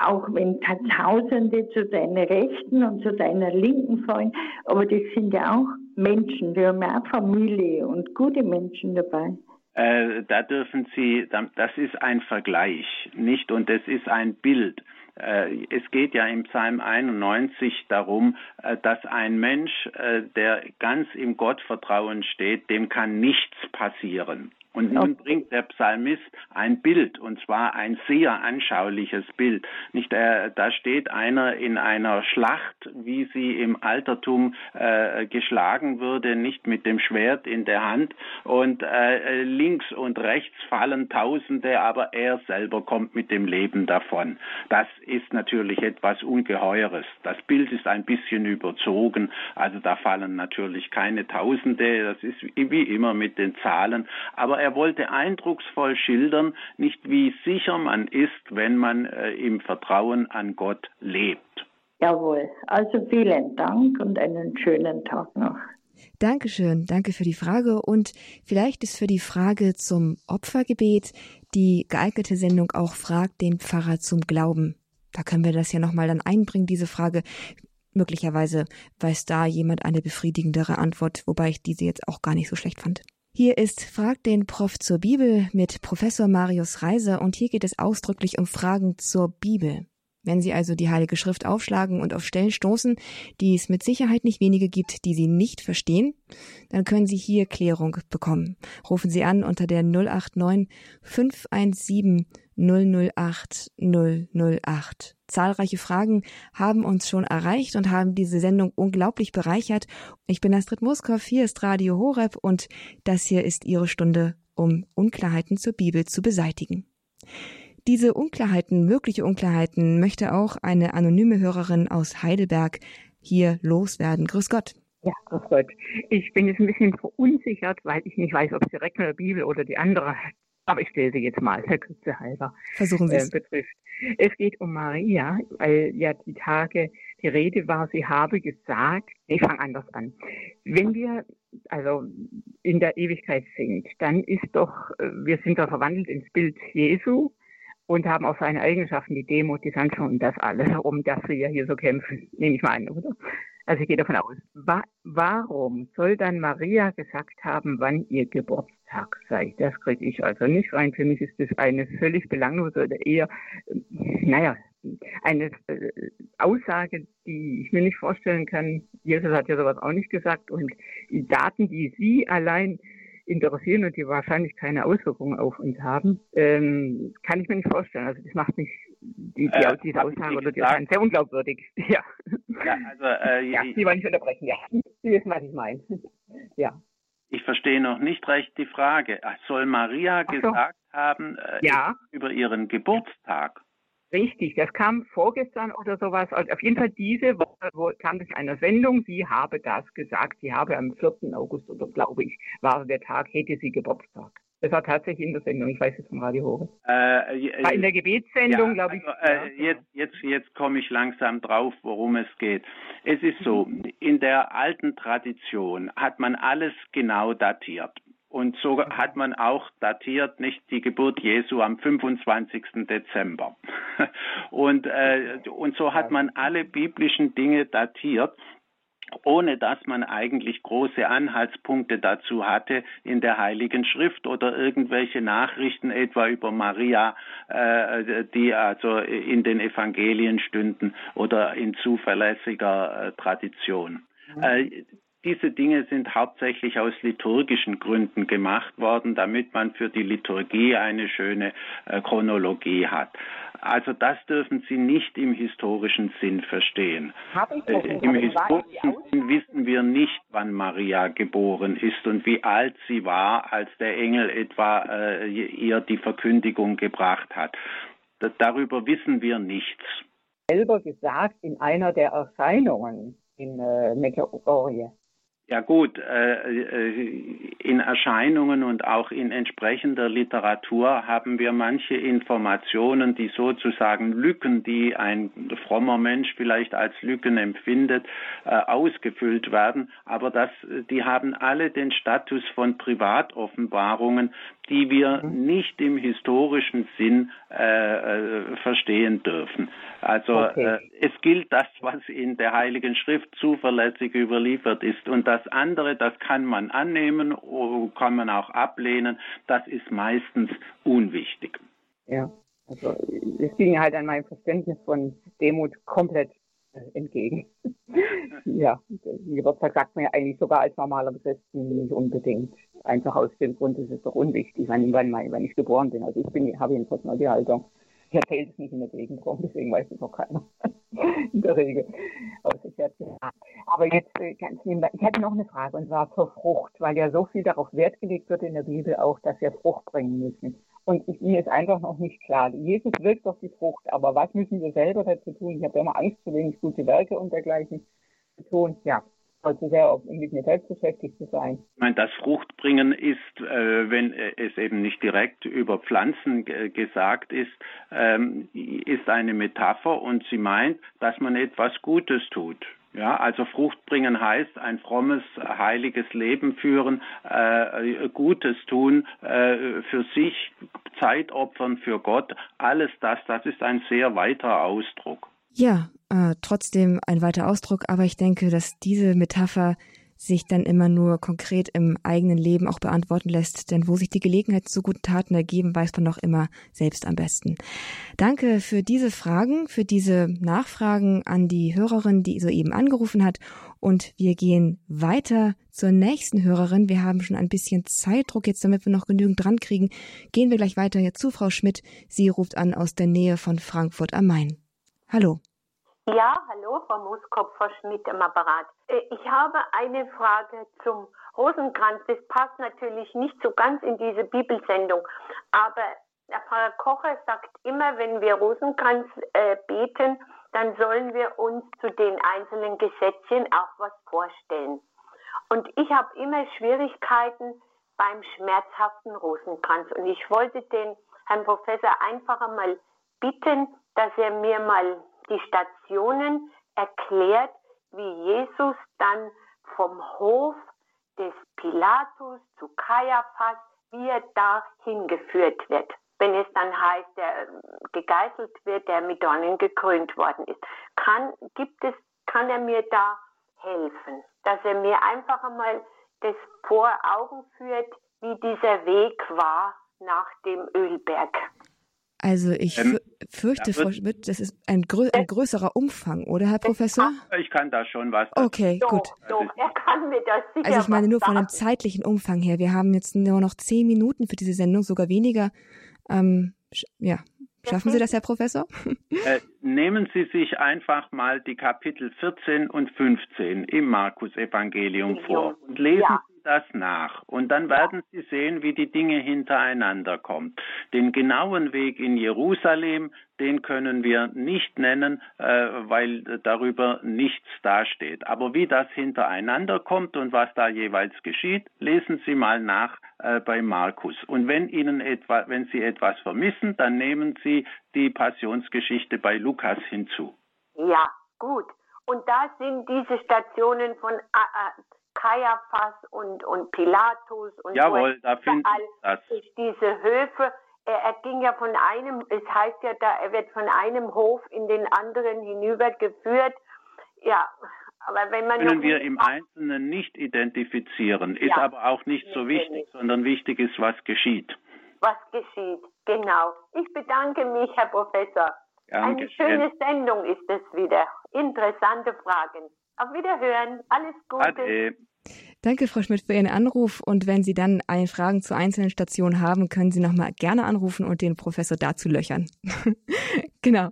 auch wenn Tausende zu deiner Rechten und zu deiner Linken fallen, aber das sind ja auch Menschen, die haben ja auch Familie und gute Menschen dabei. Äh, da dürfen Sie, das ist ein Vergleich, nicht? Und es ist ein Bild. Äh, es geht ja im Psalm 91 darum, äh, dass ein Mensch, äh, der ganz im Gottvertrauen steht, dem kann nichts passieren. Und nun bringt der Psalmist ein Bild, und zwar ein sehr anschauliches Bild. Nicht, äh, da steht einer in einer Schlacht, wie sie im Altertum äh, geschlagen würde, nicht mit dem Schwert in der Hand. Und äh, links und rechts fallen Tausende, aber er selber kommt mit dem Leben davon. Das ist natürlich etwas Ungeheures. Das Bild ist ein bisschen überzogen. Also da fallen natürlich keine Tausende. Das ist wie immer mit den Zahlen. Aber er wollte eindrucksvoll schildern, nicht wie sicher man ist, wenn man äh, im Vertrauen an Gott lebt. Jawohl, also vielen Dank und einen schönen Tag noch. Dankeschön, danke für die Frage und vielleicht ist für die Frage zum Opfergebet die geeignete Sendung auch Fragt den Pfarrer zum Glauben. Da können wir das ja nochmal dann einbringen, diese Frage. Möglicherweise weiß da jemand eine befriedigendere Antwort, wobei ich diese jetzt auch gar nicht so schlecht fand. Hier ist Frag den Prof zur Bibel mit Professor Marius Reiser und hier geht es ausdrücklich um Fragen zur Bibel. Wenn Sie also die Heilige Schrift aufschlagen und auf Stellen stoßen, die es mit Sicherheit nicht wenige gibt, die Sie nicht verstehen, dann können Sie hier Klärung bekommen. Rufen Sie an unter der 089 517 008 008. Zahlreiche Fragen haben uns schon erreicht und haben diese Sendung unglaublich bereichert. Ich bin Astrid Moskow, hier ist Radio Horeb und das hier ist Ihre Stunde, um Unklarheiten zur Bibel zu beseitigen. Diese Unklarheiten, mögliche Unklarheiten, möchte auch eine anonyme Hörerin aus Heidelberg hier loswerden. Grüß Gott. Ja, grüß Gott. Ich bin jetzt ein bisschen verunsichert, weil ich nicht weiß, ob es direkt mit der Bibel oder die andere aber ich stelle sie jetzt mal, Herr Kürze halber, Versuchen Sie es. Äh, betrifft. Es geht um Maria, weil ja die Tage die Rede war, sie habe gesagt, ich fange anders an. Wenn wir also in der Ewigkeit sind, dann ist doch, äh, wir sind da verwandelt ins Bild Jesu und haben auch seine Eigenschaften, die Demut, die Sanftmut und das alles, um das wir hier so kämpfen, nehme ich mal an, oder? Also ich gehe davon aus. Wa warum soll dann Maria gesagt haben, wann ihr Geburtstag sei? Das kriege ich also nicht rein. Für mich ist das eine völlig belanglose oder eher, äh, naja, eine äh, Aussage, die ich mir nicht vorstellen kann. Jesus hat ja sowas auch nicht gesagt. Und die Daten, die Sie allein interessieren und die wahrscheinlich keine Auswirkungen auf uns haben, ähm, kann ich mir nicht vorstellen. Also das macht mich die, die, äh, diese Aussage oder die Aussage sehr unglaubwürdig. [laughs] Ja. ja also äh, ja, Sie wollen nicht unterbrechen. Ja, Sie wissen, was ich meine. ja. Ich verstehe noch nicht recht die Frage. Soll Maria so. gesagt haben äh, ja. über ihren Geburtstag? Richtig, das kam vorgestern oder sowas. Also auf jeden Fall diese Woche kam das in einer Sendung. Sie habe das gesagt. Sie habe am 4. August oder glaube ich, war der Tag, hätte sie Geburtstag. Das war tatsächlich in der Sendung. Ich weiß es vom Radio Hore. Äh, war in der Gebetssendung, ja, glaube ich. Also, äh. Jetzt, jetzt, jetzt komme ich langsam drauf, worum es geht. Es ist so, in der alten Tradition hat man alles genau datiert. Und so hat man auch datiert nicht die Geburt Jesu am 25. Dezember. [laughs] Und, äh, und so hat man alle biblischen Dinge datiert ohne dass man eigentlich große Anhaltspunkte dazu hatte in der Heiligen Schrift oder irgendwelche Nachrichten etwa über Maria, äh, die also in den Evangelien stünden oder in zuverlässiger äh, Tradition. Mhm. Äh, diese Dinge sind hauptsächlich aus liturgischen Gründen gemacht worden, damit man für die Liturgie eine schöne äh, Chronologie hat. Also das dürfen Sie nicht im historischen Sinn verstehen. Äh, Im historischen Sinn wissen wir nicht, wann Maria geboren ist und wie alt sie war, als der Engel etwa äh, ihr die Verkündigung gebracht hat. darüber wissen wir nichts. Selber gesagt in einer der Erscheinungen in äh, Medjugorje. Ja gut, äh, äh, in Erscheinungen und auch in entsprechender Literatur haben wir manche Informationen, die sozusagen Lücken, die ein frommer Mensch vielleicht als Lücken empfindet, äh, ausgefüllt werden. Aber das, die haben alle den Status von Privatoffenbarungen, die wir mhm. nicht im historischen Sinn äh, verstehen dürfen. Also okay. äh, es gilt das, was in der Heiligen Schrift zuverlässig überliefert ist. Und das andere, das kann man annehmen, kann man auch ablehnen. Das ist meistens unwichtig. Ja, also es ging halt an meinem Verständnis von Demut komplett äh, entgegen. [laughs] ja, Geburtstag sagt man ja eigentlich sogar als normaler Christen nicht unbedingt. Einfach aus dem Grund, es ist doch unwichtig, wann, wann, wann ich geboren bin. Also ich bin, habe jedenfalls mal die Haltung. Ich erzähle es nicht in der Gegend rum, deswegen weiß es noch keiner. [laughs] in der Regel. Aber jetzt äh, ganz nebenbei. Ich hatte noch eine Frage und zwar zur Frucht, weil ja so viel darauf Wert gelegt wird in der Bibel auch, dass wir Frucht bringen müssen. Und ich, mir ist einfach noch nicht klar. Jesus wirkt auf die Frucht, aber was müssen wir selber dazu tun? Ich habe ja immer Angst, zu wenig gute Werke und dergleichen zu tun. Ja, also sehr mit mir selbst beschäftigt zu sein. Ich meine, das Fruchtbringen ist, äh, wenn es eben nicht direkt über Pflanzen gesagt ist, ähm, ist eine Metapher und sie meint, dass man etwas Gutes tut. Ja, also Fruchtbringen heißt ein frommes, heiliges Leben führen, äh, Gutes tun, äh, für sich Zeit opfern für Gott. Alles das, das ist ein sehr weiter Ausdruck. Ja, äh, trotzdem ein weiter Ausdruck, aber ich denke, dass diese Metapher sich dann immer nur konkret im eigenen Leben auch beantworten lässt, denn wo sich die Gelegenheit zu guten Taten ergeben, weiß man doch immer selbst am besten. Danke für diese Fragen, für diese Nachfragen an die Hörerin, die soeben angerufen hat und wir gehen weiter zur nächsten Hörerin. Wir haben schon ein bisschen Zeitdruck jetzt, damit wir noch genügend dran kriegen. Gehen wir gleich weiter hier zu Frau Schmidt. Sie ruft an aus der Nähe von Frankfurt am Main. Hallo. Ja, hallo, Frau Muskopf, Frau Schmidt im Apparat. Äh, ich habe eine Frage zum Rosenkranz. Das passt natürlich nicht so ganz in diese Bibelsendung, aber der Pfarrer Kocher sagt immer, wenn wir Rosenkranz äh, beten, dann sollen wir uns zu den einzelnen Gesetzchen auch was vorstellen. Und ich habe immer Schwierigkeiten beim schmerzhaften Rosenkranz. Und ich wollte den Herrn Professor einfach einmal bitten, dass er mir mal die Stationen erklärt, wie Jesus dann vom Hof des Pilatus zu Kaiaphas, wie er da hingeführt wird. Wenn es dann heißt, der gegeißelt wird, der mit Dornen gekrönt worden ist. Kann, gibt es, kann er mir da helfen, dass er mir einfach einmal das vor Augen führt, wie dieser Weg war nach dem Ölberg. Also ich ähm, fürchte, Frau Schmidt, das ist ein, grö ein, größerer Umfang, oder Herr Professor? Ich kann da schon was. Okay, doch, gut. Doch, er kann mir das sicher Also ich meine nur von dem zeitlichen Umfang her. Wir haben jetzt nur noch zehn Minuten für diese Sendung, sogar weniger. Ähm, ja, Schaffen Sie das, Herr Professor? Äh, nehmen Sie sich einfach mal die Kapitel 14 und 15 im Markus-Evangelium vor und lesen ja das nach und dann werden Sie sehen, wie die Dinge hintereinander kommen. Den genauen Weg in Jerusalem, den können wir nicht nennen, äh, weil darüber nichts dasteht. Aber wie das hintereinander kommt und was da jeweils geschieht, lesen Sie mal nach äh, bei Markus. Und wenn Ihnen etwa, wenn Sie etwas vermissen, dann nehmen Sie die Passionsgeschichte bei Lukas hinzu. Ja, gut. Und da sind diese Stationen von äh, äh Kaiaphas und, und Pilatus und Jawohl, da finden das. diese Höfe. Er, er, ging ja von einem, es heißt ja da, er wird von einem Hof in den anderen hinübergeführt. Ja, aber wenn man können wir im Einzelnen nicht identifizieren, ist ja, aber auch nicht so wichtig, sondern wichtig ist, was geschieht. Was geschieht, genau. Ich bedanke mich, Herr Professor. Danke Eine schöne Sendung ist es wieder. Interessante Fragen. Auf Wiederhören. Alles Gute. Ade. Danke, Frau Schmidt, für Ihren Anruf. Und wenn Sie dann Fragen zu einzelnen Stationen haben, können Sie nochmal gerne anrufen und den Professor dazu löchern. [laughs] genau.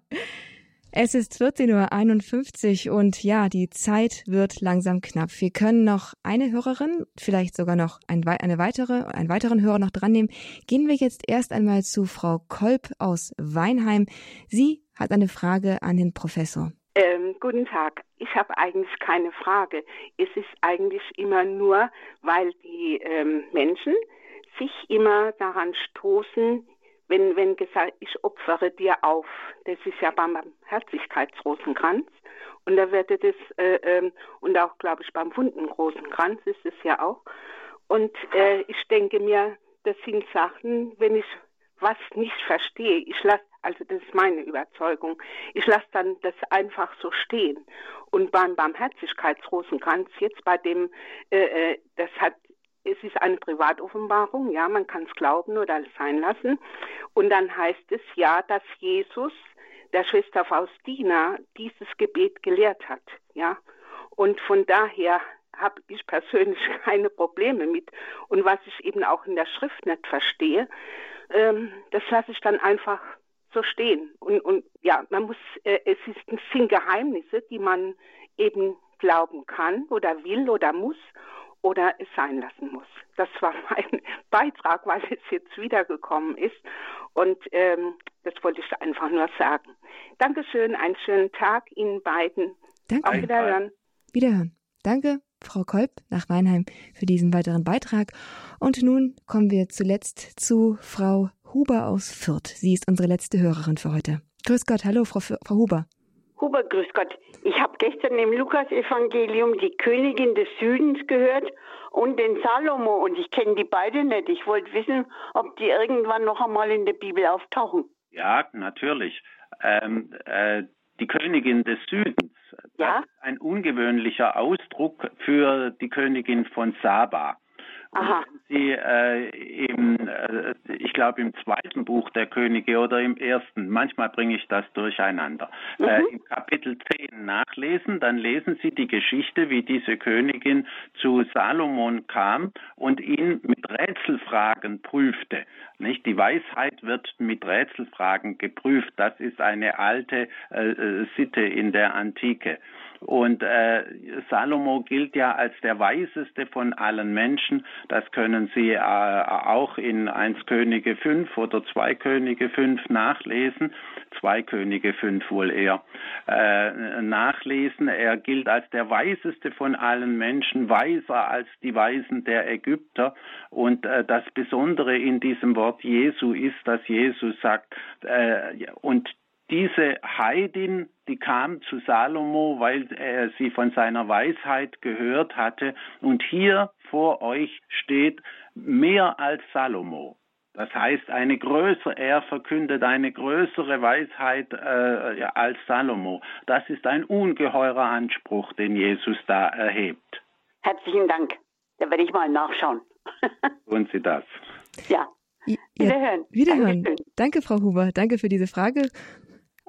Es ist 14.51 Uhr und ja, die Zeit wird langsam knapp. Wir können noch eine Hörerin, vielleicht sogar noch ein, eine weitere, einen weiteren Hörer noch dran nehmen. Gehen wir jetzt erst einmal zu Frau Kolb aus Weinheim. Sie hat eine Frage an den Professor. Ähm, guten Tag. Ich habe eigentlich keine Frage. Es ist eigentlich immer nur, weil die ähm, Menschen sich immer daran stoßen, wenn, wenn gesagt, ich opfere dir auf. Das ist ja beim Herzlichkeitsrosenkranz. Und da wird das, äh, ähm, und auch, glaube ich, beim Wundenrosenkranz ist es ja auch. Und äh, ich denke mir, das sind Sachen, wenn ich was nicht verstehe, ich lasse, also das ist meine Überzeugung, ich lasse dann das einfach so stehen. Und beim Barmherzigkeitsrosenkranz, jetzt bei dem, äh, äh das hat es ist eine Privatoffenbarung, ja, man kann es glauben oder sein lassen. Und dann heißt es ja, dass Jesus der Schwester Faustina dieses Gebet gelehrt hat, ja. Und von daher habe ich persönlich [laughs] keine Probleme mit. Und was ich eben auch in der Schrift nicht verstehe, ähm, das lasse ich dann einfach so stehen. Und, und ja, man muss, äh, es ist, sind Geheimnisse, die man eben glauben kann oder will oder muss oder es sein lassen muss. Das war [laughs] mein Beitrag, weil es jetzt wiedergekommen ist. Und ähm, das wollte ich einfach nur sagen. Dankeschön, einen schönen Tag Ihnen beiden. Danke. Auf Wiederhören. Wiederhören. Danke, Frau Kolb nach Weinheim, für diesen weiteren Beitrag. Und nun kommen wir zuletzt zu Frau Huber aus Fürth. Sie ist unsere letzte Hörerin für heute. Grüß Gott, hallo, Frau, Frau Huber. Huber, grüß Gott. Ich habe gestern im Lukas-Evangelium die Königin des Südens gehört und den Salomo und ich kenne die beide nicht. Ich wollte wissen, ob die irgendwann noch einmal in der Bibel auftauchen. Ja, natürlich. Ähm, äh, die Königin des Südens, ja? ist ein ungewöhnlicher Ausdruck für die Königin von Saba. Aha. Sie äh, im, äh, ich glaube im zweiten Buch der Könige oder im ersten, manchmal bringe ich das durcheinander, mhm. äh, im Kapitel 10 nachlesen, dann lesen Sie die Geschichte, wie diese Königin zu Salomon kam und ihn mit Rätselfragen prüfte. Nicht? Die Weisheit wird mit Rätselfragen geprüft. Das ist eine alte äh, äh Sitte in der Antike. Und äh, Salomo gilt ja als der weiseste von allen Menschen. Das können Sie äh, auch in 1 Könige 5 oder 2 Könige 5 nachlesen. 2 Könige 5 wohl eher äh, nachlesen. Er gilt als der weiseste von allen Menschen, weiser als die Weisen der Ägypter. Und äh, das Besondere in diesem Wort Jesu ist, dass Jesus sagt, äh, und diese Heidin, die kam zu Salomo, weil er sie von seiner Weisheit gehört hatte. Und hier vor euch steht mehr als Salomo. Das heißt, eine größere, er verkündet eine größere Weisheit äh, als Salomo. Das ist ein ungeheurer Anspruch, den Jesus da erhebt. Herzlichen Dank. Da werde ich mal nachschauen. [laughs] Tun Sie das. Ja. Wiederhören. Wiederhören. Danke, Frau Huber. Danke für diese Frage.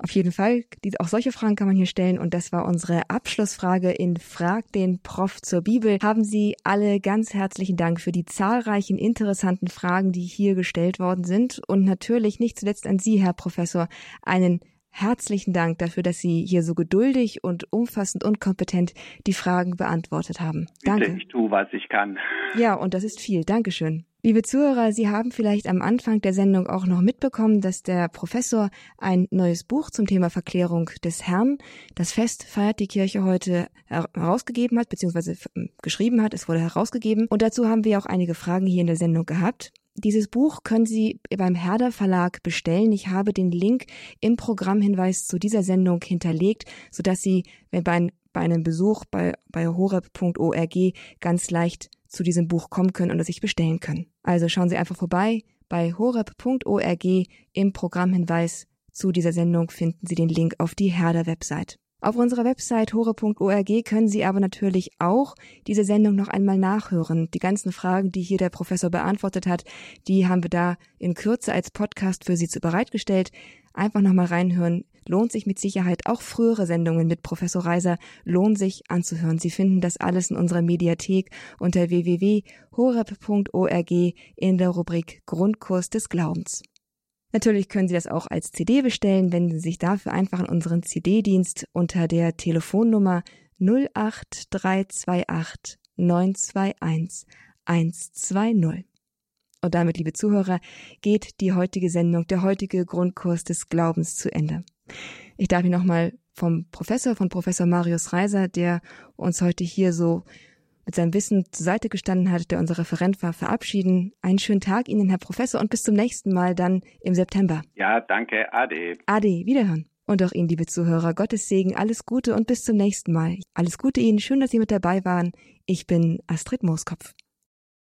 Auf jeden Fall, auch solche Fragen kann man hier stellen. Und das war unsere Abschlussfrage in Frag den Prof zur Bibel. Haben Sie alle ganz herzlichen Dank für die zahlreichen interessanten Fragen, die hier gestellt worden sind. Und natürlich nicht zuletzt an Sie, Herr Professor, einen herzlichen Dank dafür, dass Sie hier so geduldig und umfassend und kompetent die Fragen beantwortet haben. Danke. Bitte, ich tue, was ich kann. Ja, und das ist viel. Dankeschön. Liebe Zuhörer, Sie haben vielleicht am Anfang der Sendung auch noch mitbekommen, dass der Professor ein neues Buch zum Thema Verklärung des Herrn, das Fest feiert die Kirche heute, herausgegeben hat, beziehungsweise geschrieben hat. Es wurde herausgegeben. Und dazu haben wir auch einige Fragen hier in der Sendung gehabt. Dieses Buch können Sie beim Herder Verlag bestellen. Ich habe den Link im Programmhinweis zu dieser Sendung hinterlegt, sodass Sie bei, bei einem Besuch bei, bei horeb.org ganz leicht zu diesem Buch kommen können und es sich bestellen können. Also schauen Sie einfach vorbei. Bei horeb.org im Programmhinweis zu dieser Sendung finden Sie den Link auf die Herder-Website. Auf unserer Website hore.org können Sie aber natürlich auch diese Sendung noch einmal nachhören. Die ganzen Fragen, die hier der Professor beantwortet hat, die haben wir da in Kürze als Podcast für Sie bereitgestellt. Einfach nochmal reinhören. Lohnt sich mit Sicherheit auch frühere Sendungen mit Professor Reiser lohnt sich anzuhören. Sie finden das alles in unserer Mediathek unter www.horeb.org in der Rubrik Grundkurs des Glaubens. Natürlich können Sie das auch als CD bestellen, wenn Sie sich dafür einfach an unseren CD-Dienst unter der Telefonnummer 08328 921 120. Und damit, liebe Zuhörer, geht die heutige Sendung, der heutige Grundkurs des Glaubens zu Ende. Ich darf Ihnen nochmal vom Professor, von Professor Marius Reiser, der uns heute hier so mit seinem Wissen zur Seite gestanden hat, der unser Referent war, verabschieden. Einen schönen Tag Ihnen, Herr Professor, und bis zum nächsten Mal dann im September. Ja, danke. Ade. Ade, wiederhören. Und auch Ihnen, liebe Zuhörer, Gottes Segen, alles Gute und bis zum nächsten Mal. Alles Gute Ihnen, schön, dass Sie mit dabei waren. Ich bin Astrid Mooskopf.